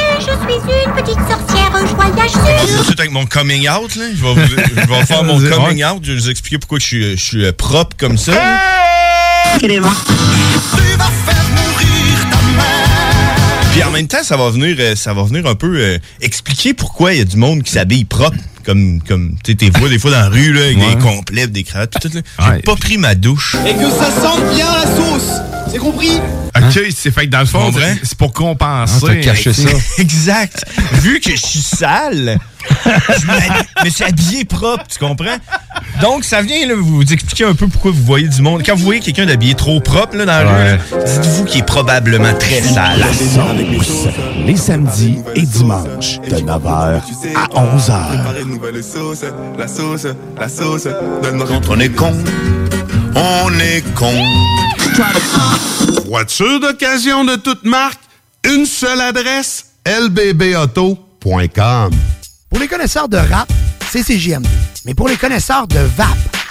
Je suis une petite sorcière joyeuse. C'est avec mon coming out, là. Je vais, vous- je vais faire mon coming out. Je vais vous expliquer pourquoi je suis, je suis euh, propre comme ça. Puis en même temps, ça va venir, euh, ça va venir un peu euh, expliquer pourquoi il y a du monde qui s'habille propre. Comme, comme tu sais, t'es vois des fois dans la rue, là, avec Ouais. des complets, des cravates, tout, tout, là. J'ai pas pris ma douche. Et que ça sente bien la sauce. C'est compris OK, c'est fait que dans le fond, c'est- pour compenser. Ah, t'as caché ça. exact. Vu que je suis sale, je me- suis habillé propre, tu comprends? Donc, ça vient là, vous expliquer un peu pourquoi vous voyez du monde. Quand vous voyez quelqu'un d'habillé trop propre là, dans la rue, dites-vous qu'il est probablement très sale. La sauce, les samedis et dimanches, de 9h à 11h. La sauce, la sauce, Quand on est con, on est con. Voiture d'occasion de toute marque, une seule adresse, lbbauto.com. Pour les connaisseurs de rap, c'est CJMD. Mais pour les connaisseurs de VAP,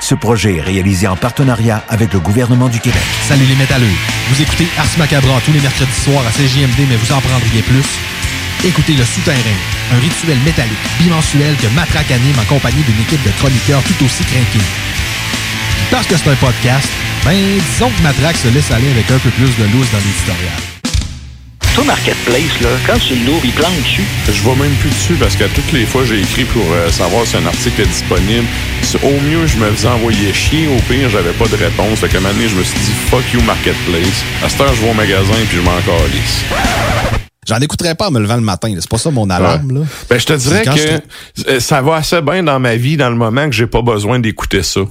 Ce projet est réalisé en partenariat avec le gouvernement du Québec. Salut les métalleux. Vous écoutez Ars Macabra tous les mercredis soirs à CJMD, mais vous en prendriez plus. Écoutez Le Souterrain, un rituel métallique bimensuel que Matraque anime en compagnie d'une équipe de chroniqueurs tout aussi craqués. Parce que c'est un podcast, ben disons que Matraque se laisse aller avec un peu plus de loose dans l'éditorial. Toi, Marketplace, là, quand tu l'ouvres, il plante dessus. Je vais même plus dessus parce que toutes les fois, j'ai écrit pour euh, savoir si un article est disponible. Au mieux, je me faisais envoyer chier. Au pire, j'avais pas de réponse. Fait qu'à un moment donné, je me suis dit, fuck you, Marketplace. À cette heure, je vais au magasin puis je m'en calisse. J'en écouterais pas en me levant le matin. là. C'est pas ça mon alarme. Là. Ben, je te dirais que euh, ça va assez bien dans ma vie dans le moment que j'ai pas besoin d'écouter ça.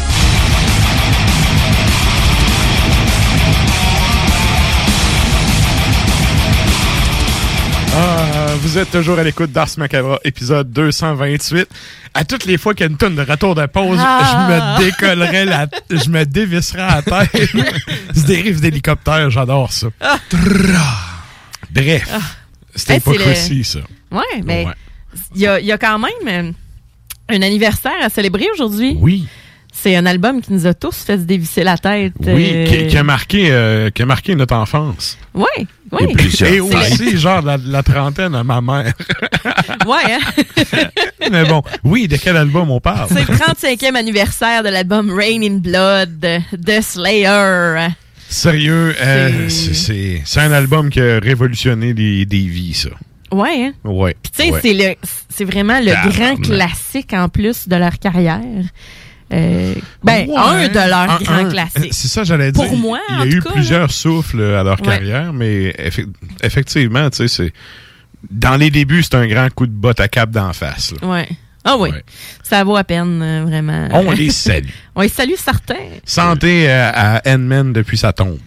Ah, vous êtes toujours à l'écoute d'Ars Macabra, épisode 228. À toutes les fois qu'il y a une tonne de retour de pause, Ah. je me décollerais la... Je me dévisserais la tête. C'est des riffs d'hélicoptère, j'adore ça. Bref. C'était Hey, pas le- précis, ça. Ouais, mais Ouais. il y, a, il y a quand même euh, un anniversaire à célébrer aujourd'hui. Oui. C'est un album qui nous a tous fait se dévisser la tête. Oui, euh, qui, qui a marqué, euh, qui a marqué notre enfance. Ouais, ouais. Et, plusieurs C'est Et aussi, genre, la, la trentaine à ma mère. Ouais, hein? Mais bon, oui, de quel album on parle? C'est le 35e anniversaire de l'album Rain in Blood de Slayer. Sérieux, euh, C'est- c'est c'est- c'est un album qui a révolutionné des, des vies, ça. Ouais, hein? Ouais. Puis tu sais, ouais. c'est le c'est vraiment le grand classique en plus de leur carrière. Euh, ben, Ouais. un de leurs grands classiques. C'est ça, j'allais dire. Pour moi, il y en a eu cas, plusieurs souffles à leur Ouais. carrière, mais effe- effectivement, tu sais, c'est. Dans les débuts, c'est un grand coup de botte à cap d'en face. là. Ouais. Ah oui. Ça vaut à peine, euh, vraiment. On les salue. On les salue certains. Santé euh, à Endman depuis sa tombe.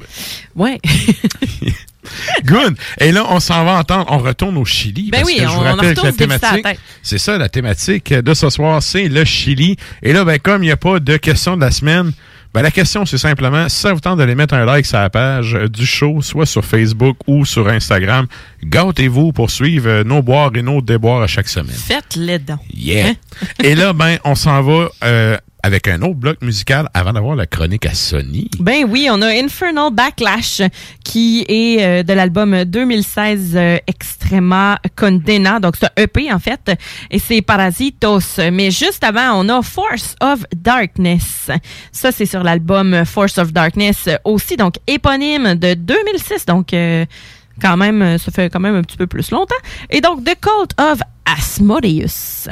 Ouais. Good. Et là, on s'en va entendre. On retourne au Chili. Ben parce oui, que je vous rappelle que la thématique, c'est ça, la thématique de ce soir, c'est le Chili. Et là, ben, comme il n'y a pas de question de la semaine, ben, la question, c'est simplement, si ça vous tente d'aller mettre un like sur la page du show, soit sur Facebook ou sur Instagram, gâtez-vous pour suivre nos boires et nos déboires à chaque semaine. Faites-les donc. Yeah. Hein? et là, ben, on s'en va euh, avec un autre bloc musical avant d'avoir la chronique à Sony. Ben oui, on a Infernal Backlash qui est euh, de l'album 2016 euh, Extrema Condena, donc c'est un EP en fait, et c'est Parasitos. Mais juste avant, on a Force of Darkness. Ça, c'est sur l'album Force of Darkness aussi, donc éponyme de 2006, donc euh, quand même, ça fait quand même un petit peu plus longtemps. Et donc The Cult of Asmodeus.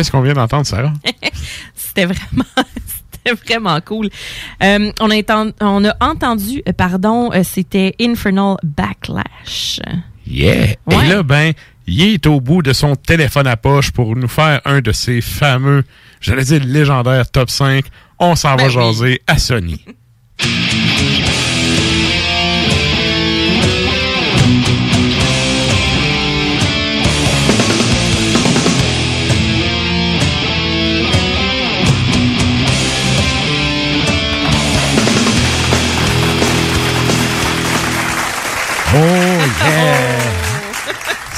Qu'est-ce qu'on vient d'entendre, Sarah? C'était vraiment, c'était vraiment cool. Euh, on, a enten- on a entendu, euh, pardon, euh, c'était Infernal Backlash. Yeah! Ouais. Et là, ben, il est au bout de son téléphone à poche pour nous faire un de ses fameux, j'allais dire légendaires top 5. On s'en va Ben oui. jaser à Sony.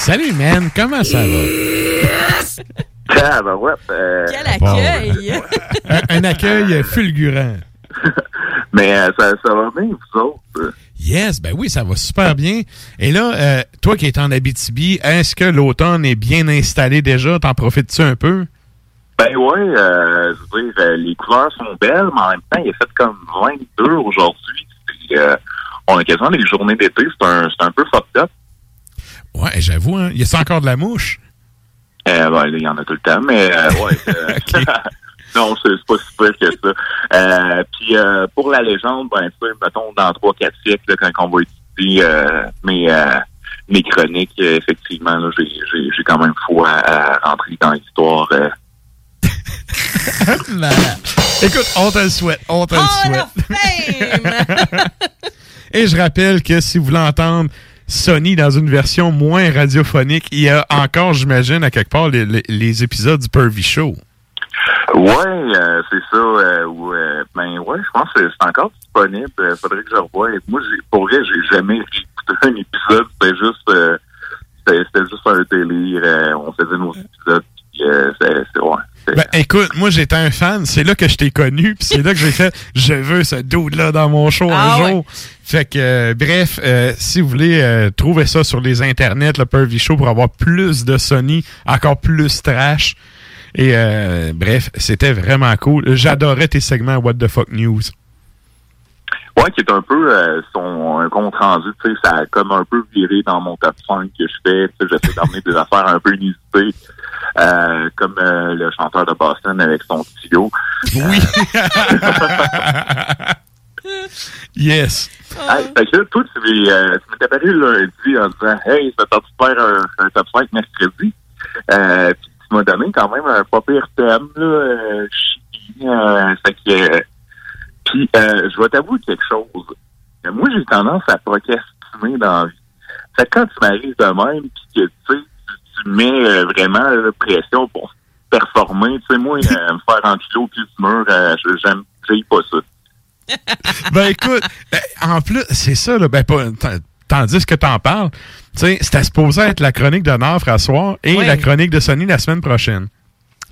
Salut, man. Comment ça va? Ah, ben ouais. euh, Quel accueil! un, un accueil fulgurant. mais euh, ça, ça va bien, vous autres? Yes, ben oui, ça va super bien. Et là, euh, toi qui es en Abitibi, est-ce que l'automne est bien installé déjà? T'en profites-tu un peu? Ben ouais, euh, je veux dire, euh, les couleurs sont belles, mais en même temps, il est fait comme 22 aujourd'hui. Euh, on a quasiment des journées d'été, c'est un, c'est un peu fucked up. Ouais, j'avoue, hein. Y a encore de la mouche? Euh, ben, là, il y en a tout le temps, mais euh, ouais. euh, non, c'est pas si pire que ça. Euh, puis euh, pour la légende, ben, tu sais, mettons, dans 3-4 siècles, là, quand on va étudier euh, mes, euh, mes chroniques, effectivement, là, j'ai, quand même foi à, à rentrer dans l'histoire. euh. Écoute, on te le souhaite. On te le souhaite. Et je rappelle que si vous voulez entendre Sony dans une version moins radiophonique, il y a encore, j'imagine, à quelque part, les, épisodes du Pervy Show. Ouais, euh, c'est ça. Euh, où, euh, ben ouais, je pense que c'est encore disponible. Faudrait que je revoie. Moi, pour vrai, j'ai jamais réécouté un épisode. C'était juste, c'était, juste un délire. On faisait nos épisodes. Puis, c'est, ouais. Ben, écoute, moi, j'étais un fan. C'est là que je t'ai connu. Puis c'est là que j'ai fait Je veux ce dude-là dans mon show Ah un ouais. jour. Fait que, euh, bref, euh, si vous voulez euh, trouver ça sur les internets, le Pervy Show, pour avoir plus de Sony, encore plus trash. Et euh, bref, c'était vraiment cool. J'adorais tes segments What the Fuck News. Ouais, qui est un peu euh, son un compte rendu, tu sais, ça a comme un peu viré dans mon top 5 que je fais. Tu sais, j'essaie d'emmener des affaires un peu inusitées, euh, comme euh, le chanteur de Boston avec son stylo. Oui. yes. Hey, fait que là, toi, tu m'es, euh, apparu lundi en disant Hey, ça de faire un, un top 5 mercredi. Euh, puis tu m'as donné quand même un pas pire thème, là, euh, euh, fait que euh, puis euh, je vais t'avouer quelque chose. Euh, Moi, j'ai tendance à procrastiner dans la vie. Fait que quand tu m'arrives de même puis que tu sais, tu, mets euh, vraiment la pression pour performer, tu sais, moi, euh, me faire en kilo puis du mur, euh, je- j'aime j'aime pas ça. ben écoute, ben, en plus, c'est ça, là, ben, pas, tandis que t'en parles, tu sais, c'était supposé être la chronique de Nafre à soir et Oui. la chronique de Sony la semaine prochaine.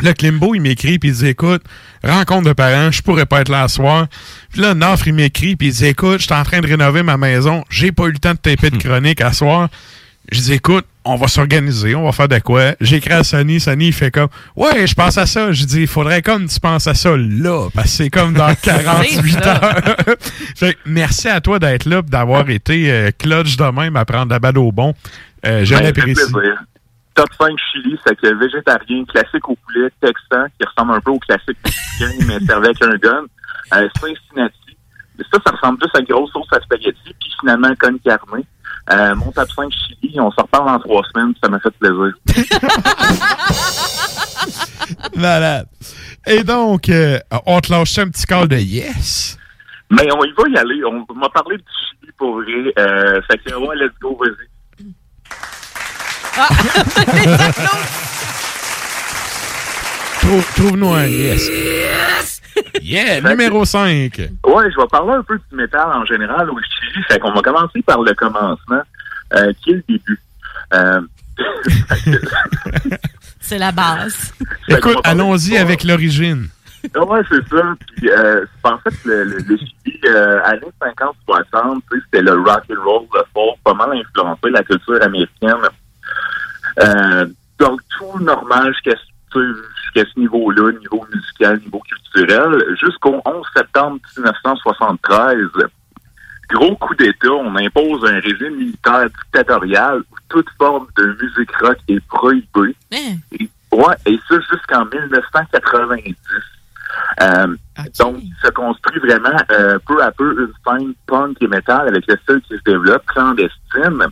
Là, Klimbo, il m'écrit, puis il dit, écoute, rencontre de parents, je pourrais pas être là à soir. Puis là, Nafre, il m'écrit, puis il dit, écoute, je suis en train de rénover ma maison, j'ai pas eu le temps de taper de chronique à soir. Je dis, écoute, on va s'organiser, on va faire de quoi. J'écris à Sony, Sony, il fait comme, ouais, je pense à ça. Je dis, il faudrait comme tu penses à ça là, parce que c'est comme dans 48 C'est ça. heures. fait que merci à toi d'être là, pis d'avoir été euh, clutch de même à prendre la balle au bon. Euh, je Ben, l'apprécie. Top 5 Chili, c'est que végétarien, classique au poulet, texan, qui ressemble un peu au classique mexicain, mais servi avec un gun. Euh, Cincinnati. Mais ça, ça ressemble plus à une grosse sauce à spaghetti, puis finalement, con carne. Euh, mon top 5 Chili, on se reparle en trois semaines, puis ça m'a fait plaisir. Malade. Et donc, euh, on te lâche un petit call de yes. Mais on y va y aller. On m'a parlé du Chili pour vrai. Euh, fait que, ouais, let's go, vas-y. Trouve- Trouve-nous un yes. Yeah, numéro 5. Ouais, je vais parler un peu du métal en général au Chili. Fait qu'on va commencer par le commencement, euh, qui est le début? Euh, C'est la base. Écoute, allons-y avec l'origine. Ah ouais, c'est ça. Puis, euh, en fait, le, le, le Chili, euh, années 50-60, tu sais, c'était le rock and roll, le folk, pas mal influencé la culture américaine. Euh, donc, tout normal jusqu'à ce- jusqu'à niveau-là, niveau musical, niveau culturel, jusqu'au 11 septembre 1973. Gros coup d'État, on impose un régime militaire dictatorial où toute forme de musique rock est prohibée. Et, ouais, et ça jusqu'en 1990. Euh, Donc, il se construit vraiment euh, peu à peu une scène punk et metal avec le style qui se développe clandestine,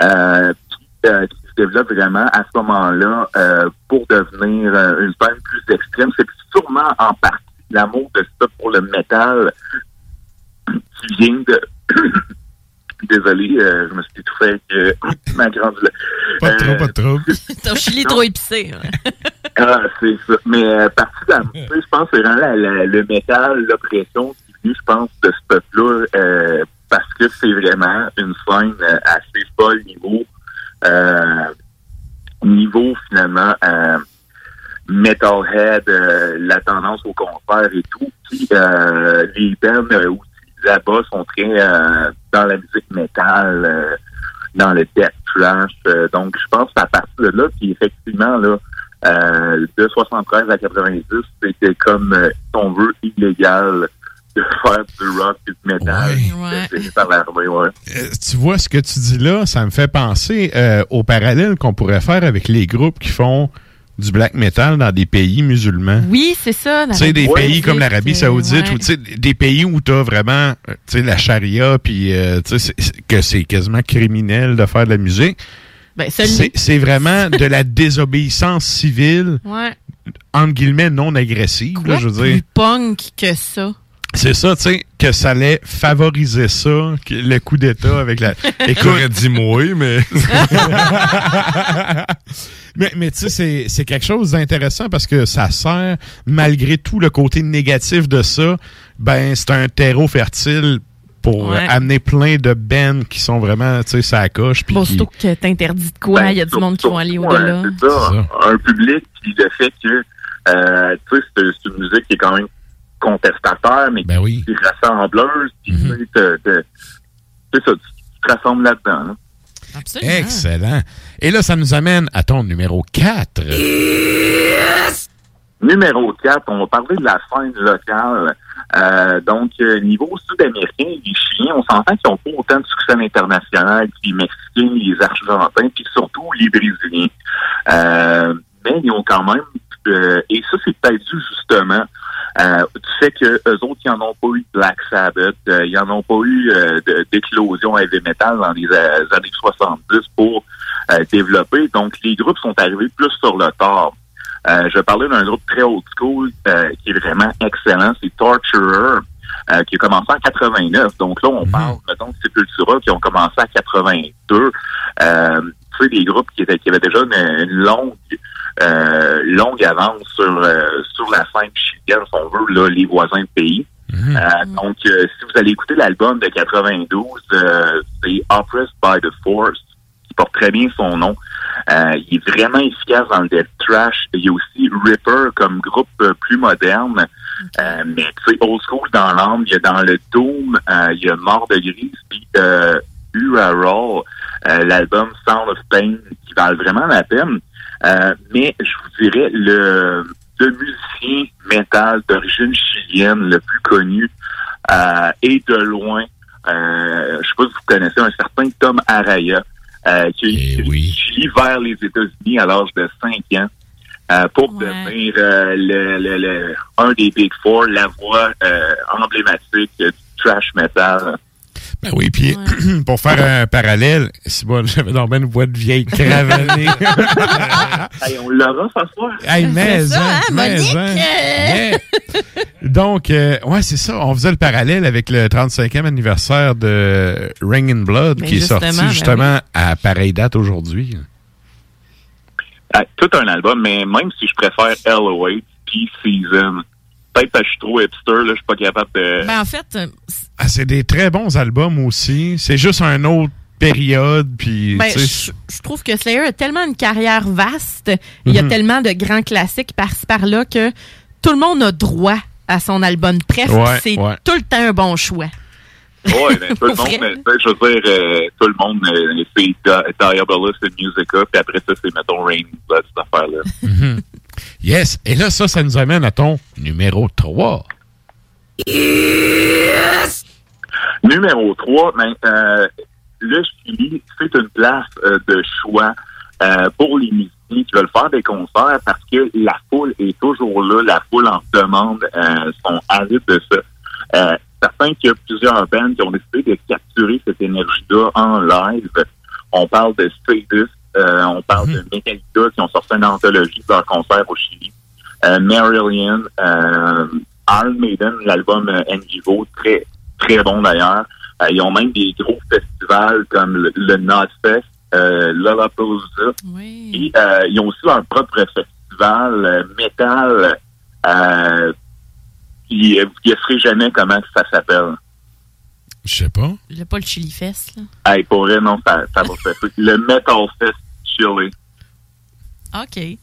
euh, qui, euh, développe vraiment à ce moment-là euh, pour devenir euh, une scène plus extrême. C'est sûrement en partie l'amour de ça pour le métal qui vient de... Désolé, euh, je me suis étouffé avec euh, ma grande... Pas de trop, pas de trouble. Ton chili trop épicé. ouais. Ah, c'est ça. Mais euh, partie tu sais, je pense que c'est vraiment la- la- le métal, l'oppression qui est venue, je pense, de ce peuple-là, euh, parce que c'est vraiment une scène assez folle niveau niveau finalement euh, metalhead, euh, la tendance au concert et tout. Puis euh, les bands euh, aussi là-bas sont très euh, dans la musique métal, euh, dans le death trash. Euh, donc je pense à partir de là, puis effectivement là. euh, de 73 à 90, c'était comme, euh, si on veut, illégal de faire du rock et du métal. C'est par l'armée, ouais. Euh, tu vois ce que tu dis là, ça me fait penser euh, au parallèle qu'on pourrait faire avec les groupes qui font du black metal dans des pays musulmans. Oui, c'est ça. Tu sais, des pays comme l'Arabie euh, Saoudite, ou tu sais, des pays où tu as vraiment euh, tu sais, la charia, puis euh, c'est- que c'est quasiment criminel de faire de la musique. Ben. C'est c'est vraiment de la désobéissance civile, Ouais. entre guillemets, non agressive, là, Quoi je de veux dire. plus punk que ça? C'est ça, tu sais, que ça allait favoriser ça, que le coup d'État avec la. J'aurais dit moi, mais. mais mais tu sais, c'est- c'est quelque chose d'intéressant parce que ça sert, malgré tout le côté négatif de ça, ben c'est un terreau fertile pour Ouais. amener plein de bands qui sont vraiment, tu sais, ça coche. Bon, qui- surtout que t'interdis de quoi? Ben, Il y a du monde qui vont aller Ouais, au-delà. c'est ça. Un public, puis le fait que, euh, tu sais, c'est c'est une musique qui est quand même contestataire, mais Ben qui est rassembleuse, puis Mhm. te- te- c'est ça, tu, tu te rassembles là-dedans. là. Excellent. Et là, ça nous amène à ton numéro 4. Numéro 4, on va parler de la scène locale. Euh, donc, euh, niveau sud-américain, les Chiliens, on s'entend qu'ils n'ont pas autant de succès international que les Mexicains, les Argentins, puis surtout les Brésiliens. Euh, mais ils ont quand même, euh, et ça c'est peut-être dû justement euh, du fait que eux autres, ils n'en ont pas eu de Black Sabbath, euh, ils n'en ont pas eu euh, d'éclosion heavy metal dans les euh, années 70 pour euh, développer. Donc, les groupes sont arrivés plus sur le tard. Euh, je parlais d'un groupe très old school euh, qui est vraiment excellent, c'est Torturer, euh, qui a commencé en 89. Donc là, on parle, mettons, de Sepultura qui ont commencé à 82. Euh, tu sais, des groupes qui, étaient, qui avaient déjà une, une longue euh, longue avance sur, euh, sur la scène chilienne, si on veut, là, les voisins de pays. Euh, donc, euh, si vous allez écouter l'album de 92, euh, c'est Oppressed by the Force, qui porte très bien son nom. Euh, il est vraiment efficace dans le death trash. Il y a aussi Ripper comme groupe plus moderne, euh, mais tu sais, old school dans l'âme. Il y a dans le Doom, euh, il y a Mort de Grise, puis euh, Roll, euh, l'album Sound of Pain, qui valent vraiment la peine. Euh, mais je vous dirais, le, le musicien métal d'origine chilienne le plus connu euh, est de loin, euh, je sais pas si vous connaissez, un certain Tom Araya, euh, qui écrit Chili vers les États-Unis à l'âge de 5 ans. euh, pour devenir euh, le, le- le- un des Big Four, la voix euh, emblématique du trash metal. Ben oui, puis pour faire un parallèle, c'est bon, j'avais dans une voix de vieille cravanée. Hey, on l'aura ce soir. Hey, mais, ça, hein, hein, mais, hein. Donc, euh, ouais, c'est ça. On faisait le parallèle avec le 35e anniversaire de Ring in Blood, Mais qui est sorti justement, ben justement à pareille date aujourd'hui. Ah, tout un album, mais même si je préfère LOA puis Season, peut-être parce que je suis trop hipster, là, je suis pas capable de... Ben, en fait, euh, Ah, c'est des très bons albums aussi. C'est juste un autre période, puis Ben, je, je trouve que Slayer a tellement une carrière vaste, il y a Mhm. tellement de grands classiques par-ci par-là que tout le monde a droit à son album. Ouais, c'est ouais. tout le temps un bon choix. Ouais, ben, tout le monde, sais, je veux dire, euh, tout le monde, euh, c'est Di- Diabolus et Musica, puis après ça, c'est, mettons, Rain cette affaire-là. Yes. Et là, ça, ça nous amène à ton numéro 3. Numéro 3, ben, euh, le Chili, c'est une place euh, de choix euh, pour les musiciens qui veulent faire des concerts parce que la foule est toujours là, la foule en demande, euh, sont avides de ça. Euh, certains qu'il y a plusieurs bands qui ont décidé de capturer cette énergie-là en live. On parle de Status, euh, on parle de Metallica qui ont sorti une anthologie de leur concert au Chili. Euh, Marillion, euh, Iron Maiden, l'album euh, Envivo, très très bon d'ailleurs. Euh, ils ont même des gros festivals comme le, le Nodfest, euh, Lollapalooza. Et euh, ils ont aussi leur propre festival euh, métal euh, qui vous ne guesserez jamais comment ça s'appelle. Je sais pas. Le pas le Chili Fest, là. Hey, pour vrai, non, ça, ça va faire. Le Metal Fest Chili. OK.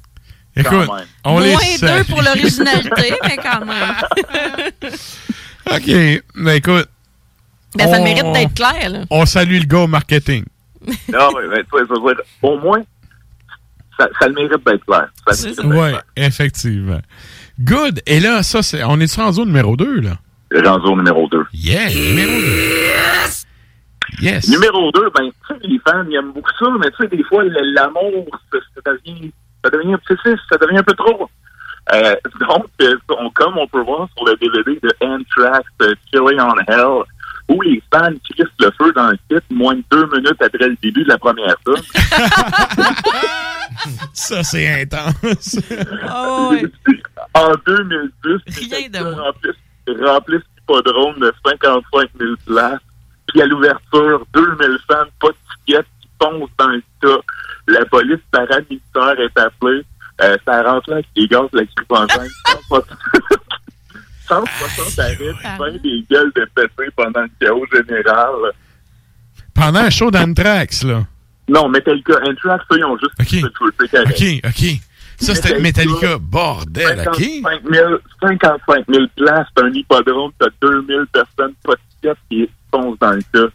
Écoute, on les Moins salue. deux pour l'originalité, mais quand même. OK. Mais écoute. Ben, ça on- mérite d'être clair, là. On salue le gars au marketing. Non, mais, mais, sais, ça dire, au moins, ça, ça le mérite d'être clair. Oui, effectivement. Good. Et là, ça, c'est. On est rendu au numéro 2, là? Rendu au numéro 2. Yeah, numéro 2. Yes. Numéro 2, ben, tu sais, les fans, ils aiment beaucoup ça, mais tu sais, des fois, l'amour, ça, ça devient, ça devient obsessif, ça devient un peu trop. Euh, donc, euh, on- comme on peut voir sur le DVD de Anthrax, euh, Killing on Hell, où les fans crissent le feu dans le kit moins de deux minutes après le début de la première tune. Ça, c'est intense. Oh, ouais. en 2010, Rien de remplissent l'hippodrome de 55 000 places. Puis à l'ouverture, 2000 fans, pas de tickets, qui foncent dans le tas. La police paramilitaire est appelée. Euh, ça rentre là avec des gaz lacrymogènes. 160 arrêts, puis 20 des gueules de pété pendant le chaos général. Pendant un show d'Anthrax, là. Non, Metallica, Anthrax, ça, ils ont juste fait tout le truc OK, OK. Ça, c'était Metallica. Bordel, OK? 55 000, 55 000 places, c'est un hippodrome, t'as 2000 personnes, pas de tickets qui foncent dans le tas.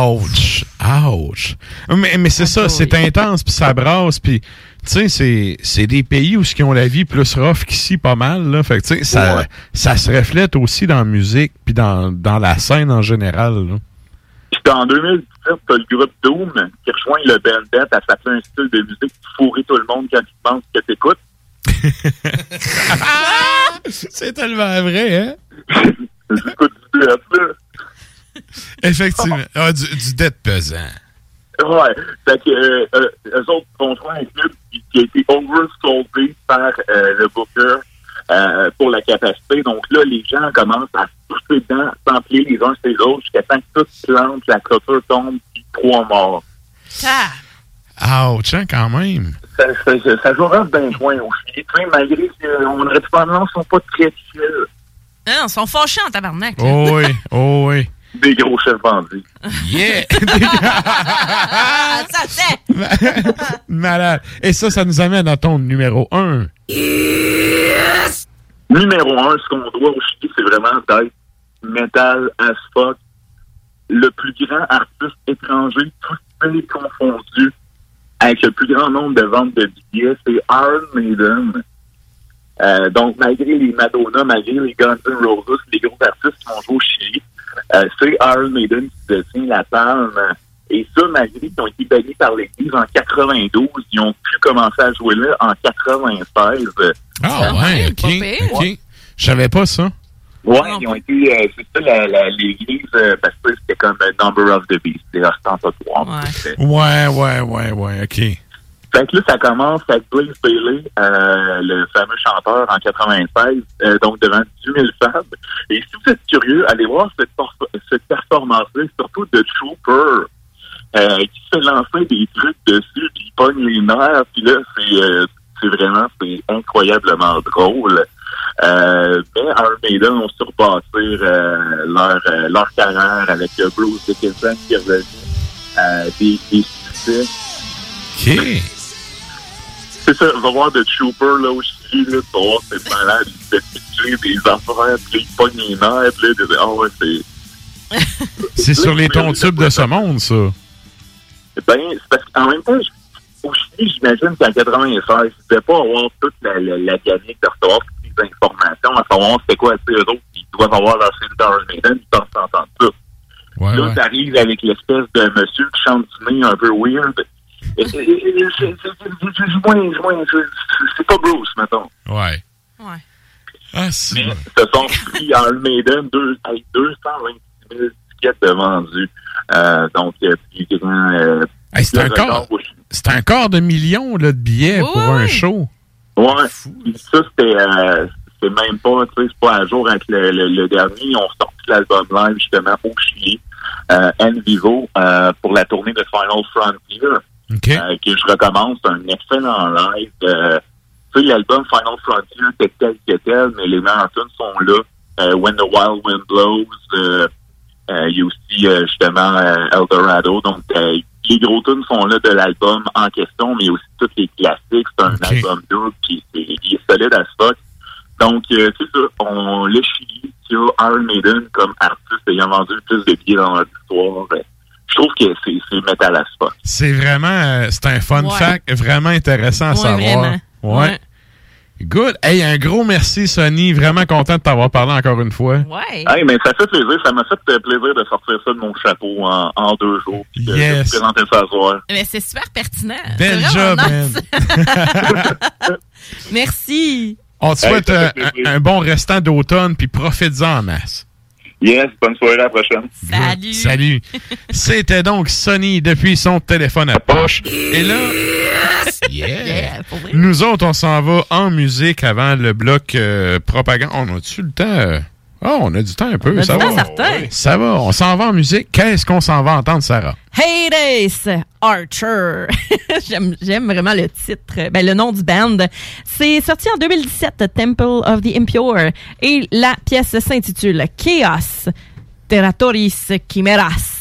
Ouch! Ouch! Mais, mais c'est ça, c'est intense, puis ça brasse, puis... Tu sais, c'est- c'est des pays où ils ont la vie plus rough qu'ici, pas mal, là. Fait que, tu sais, ça, Ouais. ça se reflète aussi dans la musique, puis dans, dans la scène en général, là. Puis en 2017, t'as le groupe Doom qui rejoint le Bandit à s'appeler un style de musique qui fourrit tout le monde quand tu penses que t'écoutes. c'est tellement vrai, hein? J'écoute du death, là. Effectivement. Ah, du, du dead pesant. Ouais. Fait que, euh, euh, eux autres vont jouer un club qui, qui a été oversoldé par euh, le Booker euh, pour la capacité. Donc là, les gens commencent à se pousser dedans, s'emplir les uns sur les autres jusqu'à temps que tout plante, la clôture tombe, puis trois morts. Ouch, hein, quand même. Ça, ça, ça, ça joue d'un joint aussi. Tu sais, malgré qu'on aurait sont pas très chill. Non, ils sont fâchés en tabarnak. là. Oh oui, oh oui. Des gros chefs bandits. Yeah! Ah, ça c'est! Malade. Et ça, ça nous amène à ton numéro 1. Numéro un, ce qu'on doit au Chili, c'est vraiment d'être metal as fuck. Le plus grand artiste étranger, tous les confondus, avec le plus grand nombre de ventes de billets, c'est Iron Maiden. Euh, donc, malgré les Madonna, malgré les Guns N' Roses, les gros artistes qui vont jouer au Chili, euh, c'est Iron Maiden qui détient la palme. Et ça, malgré qu'ils ont été bannis par l'Église en 92, ils ont pu commencer à jouer là en 96. Ah ouais, ok. ok. Je savais pas ça. Ouais, ils ont été, euh, c'est ça, la- la- l'église, euh, parce que c'était comme Number of the Beast, c'est ostentatoire. Ouais, ouais, ouais, ouais, ok. Fait que là, ça commence avec Blaze Bailey, euh, le fameux chanteur en 96, euh, donc devant 10 000 fans. Et si vous êtes curieux, allez voir cette, performance-là, surtout de Trooper, euh, qui se fait lancer des trucs dessus, puis il pogne les nerfs, puis là, c'est vraiment, c'est incroyablement drôle. Euh, mais Iron Maiden ont surpassé leur, leur carrière avec Bruce Dickinson qui est revenu des, des succès. C'est ça, va voir The Trooper là au Chili, là, tu vas voir, c'est malade, il fait des affaires, puis il pogne les nerfs, là, dit, ah ouais, c'est... C'est sur les tons tubes de ce monde, ça. Ben, c'est parce qu'en même temps, je- au Chili, j'imagine qu'en 96, ils devaient pas avoir toute la, la, la gamique de recevoir toutes les informations, à savoir c'était quoi, sais, eux autres, ils doivent avoir leur film d'Iron Maiden, ils pensent entendre ça. Ouais, là, ouais. t'arrives avec l'espèce de monsieur qui chante du nez un peu weird. C'est- pas Bruce, mettons. Ouais. Ouais. Ah, c'est. Mais se sont pris Iron Maiden deux, avec 226 000 tickets de vendus. Euh, donc, euh, puis, euh, Hey, c'est un au- c'est un quart de million là, de billets pour un show. Ouais. Ça, c'était euh, c'est même pas, tu sais, c'est pas à jour avec le, le, le dernier. Ils ont sorti l'album live justement au Chili, euh, En Vivo, euh, pour la tournée de Final Frontier, euh, que je recommande. C'est un excellent live. Euh, tu sais, l'album Final Frontier était tel que tel, mais les meilleurs tunes sont là. Euh, When the Wild Wind Blows, euh, Euh, il y a aussi euh, justement euh, Eldorado. Donc euh, les gros tunes sont là de l'album en question, mais il y a aussi tous les classiques. C'est un album dur qui c'est- il est solide à fuck. Donc euh, c'est ça. On le Chili qui a Iron Maiden comme artiste ayant vendu le plus de billets dans leur histoire. Je trouve que c'est c'est metal as fuck. C'est vraiment, euh, c'est un fun Ouais. fact vraiment intéressant à Ouais, savoir. vraiment. Ouais. Ouais. Good. Hey, un gros merci, Sonny. Vraiment content de t'avoir parlé encore une fois. Ouais. Hey, mais ça fait plaisir. Ça m'a fait euh, plaisir de sortir ça de mon chapeau en, en deux jours. Puis de, Yes. de vous présenter ça à soir. Mais c'est super pertinent. Bel job, nice. Merci. On te Hey, souhaite un, un bon restant d'automne, puis profites-en en masse. Yes, bonne soirée à la prochaine. Salut. Salut. C'était donc Sonny depuis son téléphone à poche. Et là, Yeah, pour vrai. nous autres, on s'en va en musique avant le bloc euh, propagande. On a-tu le temps? Ah, on a du temps un peu. On a ça du va? temps certain. Ça va. On s'en va en musique. Qu'est-ce qu'on s'en va entendre, Sarah? Hades Archer. J'aime vraiment le titre, ben, le nom du band. C'est sorti en 2017, Temple of the Impure. Et la pièce s'intitule Chaos Terratoris Chimeras.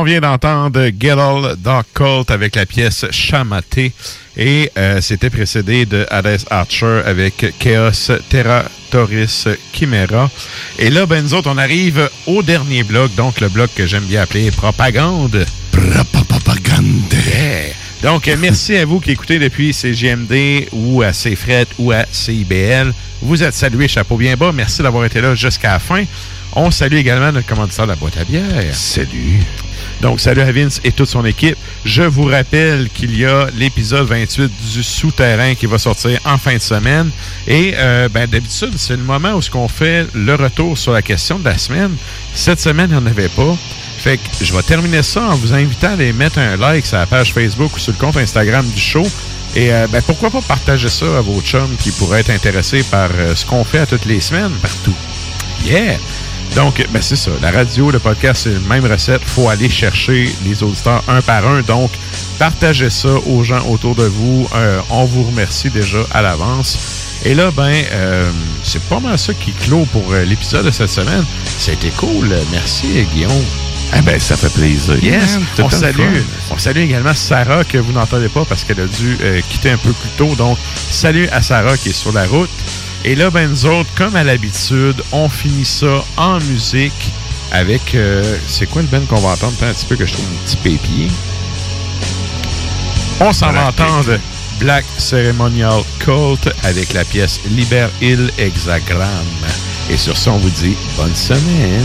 On vient d'entendre Gettle Dark Cult avec la pièce Chamaté. Et euh, c'était précédé de Hades Archer avec Chaos Terratoris Chimera. Et là, ben, nous autres, on arrive au dernier bloc, donc le bloc que j'aime bien appeler Propagande. Propagande. Donc, euh, merci à vous qui écoutez depuis CGMD ou à CFRET ou à CIBL. Vous êtes salués, chapeau bien bas. Merci d'avoir été là jusqu'à la fin. On salue également notre commanditaire de la boîte à bière. Salut. Donc, salut à Vince et toute son équipe. Je vous rappelle qu'il y a l'épisode 28 du Souterrain qui va sortir en fin de semaine. Et euh, ben, d'habitude, c'est le moment où ce qu'on fait le retour sur la question de la semaine. Cette semaine, il n'y en avait pas. Fait que je vais terminer ça en vous invitant à aller mettre un like sur la page Facebook ou sur le compte Instagram du show. Et euh, ben, pourquoi pas partager ça à vos chums qui pourraient être intéressés par euh, ce qu'on fait à toutes les semaines partout. Yeah! Donc, ben c'est ça. La radio, le podcast, c'est la même recette. faut aller chercher les auditeurs un par un. Donc, partagez ça aux gens autour de vous. Euh, on vous remercie déjà à l'avance. Et là, ben, euh, c'est pas mal ça qui clôt pour euh, l'épisode de cette semaine. C'était cool. Merci, Guillaume. Eh ben, ça fait plaisir. Yes. On salue, on salue également Sarah que vous n'entendez pas parce qu'elle a dû quitter un peu plus tôt. Donc, salut à Sarah qui est sur la route. Et là, ben, nous autres, comme à l'habitude, on finit ça en musique avec. euh, c'est quoi le ben qu'on va entendre? Attends un petit peu que je trouve mon petit papier. On s'en va entendre Black Ceremonial Cult avec la pièce Liber Il Hexagram. Et sur ça, on vous dit bonne semaine.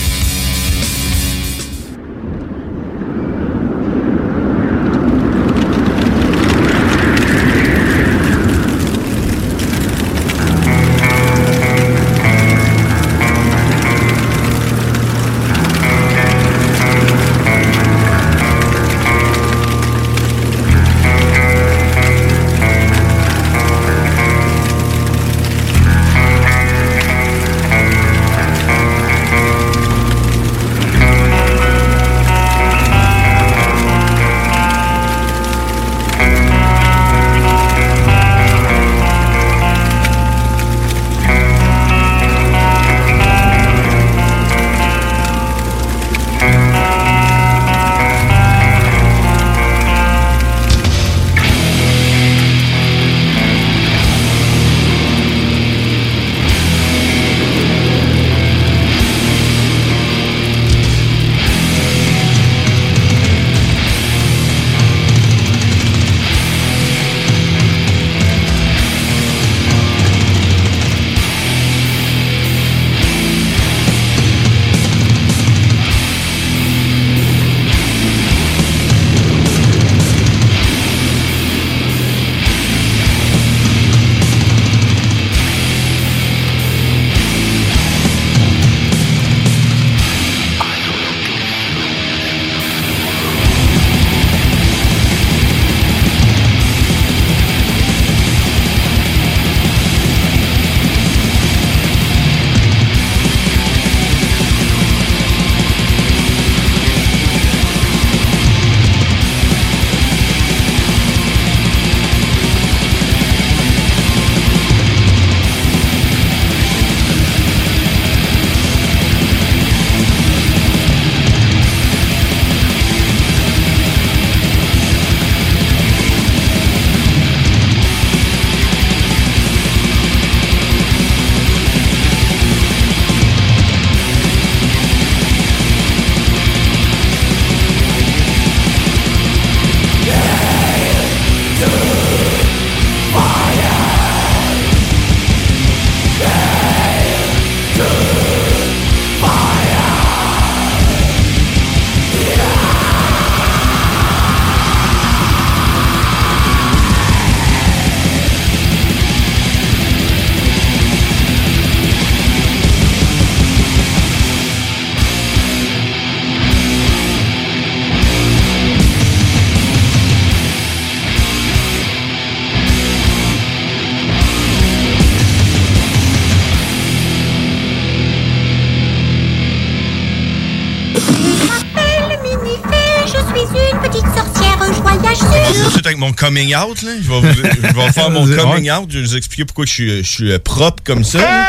Coming out, là. Je vais, vous- je vais faire mon coming out. Je vais vous expliquer pourquoi je suis, je suis euh, propre comme ça. là.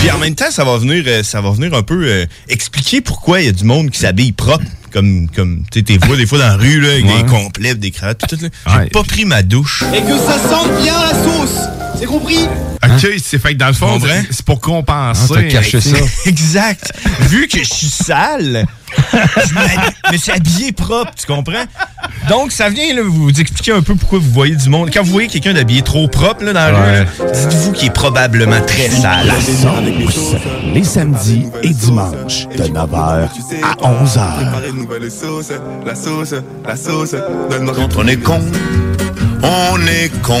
Puis en même temps, ça va venir, euh, ça va venir un peu euh, expliquer pourquoi il y a du monde qui s'habille propre. Comme, comme tu sais, t'es vois des fois dans la rue, là, avec Ouais. des complets, des cravates, tout, là. J'ai pas pris ma douche. Et que ça sente bien la sauce. C'est compris? OK, c'est fait que dans le fond, c'est pour compenser. Ah, t'as caché ça. exact. Vu que je suis sale, je me suis habillé propre, tu comprends? Donc, ça vient là, vous expliquer un peu pourquoi vous voyez du monde. Quand vous voyez quelqu'un d'habillé trop propre là, dans la rue, dites-vous qu'il est probablement très sale. La sauce. Les samedis et dimanches de 9h à 11h. Préparer une nouvelle sauce, la sauce, la sauce. Quand on est con, on est con.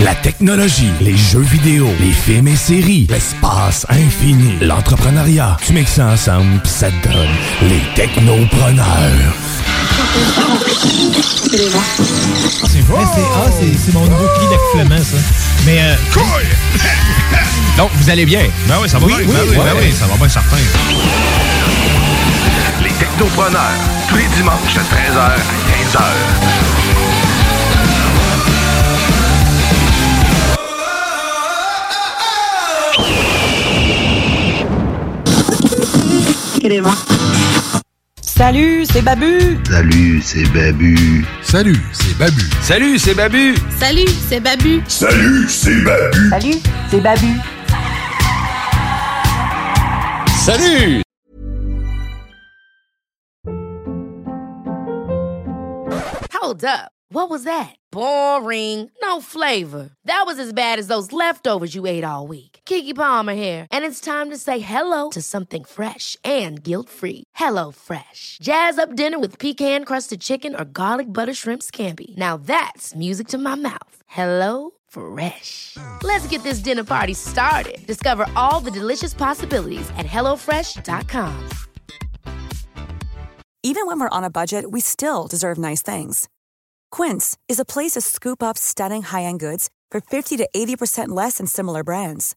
La technologie, les jeux vidéo, les films et séries, l'espace infini, l'entrepreneuriat. Tu mixes ça ensemble, pis ça te donne les technopreneurs. C'est vrai, c'est ah, c'est- mon nouveau cri d'accouchement, ça. Mais. Euh, Donc, vous allez bien? Ben oui, ça va Oui, bien. oui, ben oui, ben ouais. oui, ça va bien certain. Les Technopreneurs, tous les dimanches de 13h à 15h. Clément. Salut, c'est Babu. Salut, c'est Babu. Salut, c'est Babu. Salut, c'est Babu. Salut, c'est Babu. Salut, c'est Babu. Salut, c'est Babu. Salut. Hold up. What was that? Boring. No flavor. That was as bad as those leftovers you ate all week. Kiki Palmer here, and it's time to say hello to something fresh and guilt-free. Hello Fresh. Jazz up dinner with pecan-crusted chicken or garlic butter shrimp scampi. Now that's music to my mouth. Hello Fresh. Let's get this dinner party started. Discover all the delicious possibilities at hellofresh.com. Even when we're on a budget, we still deserve nice things. Quince is a place to scoop up stunning high-end goods for 50 to 80% less than similar brands.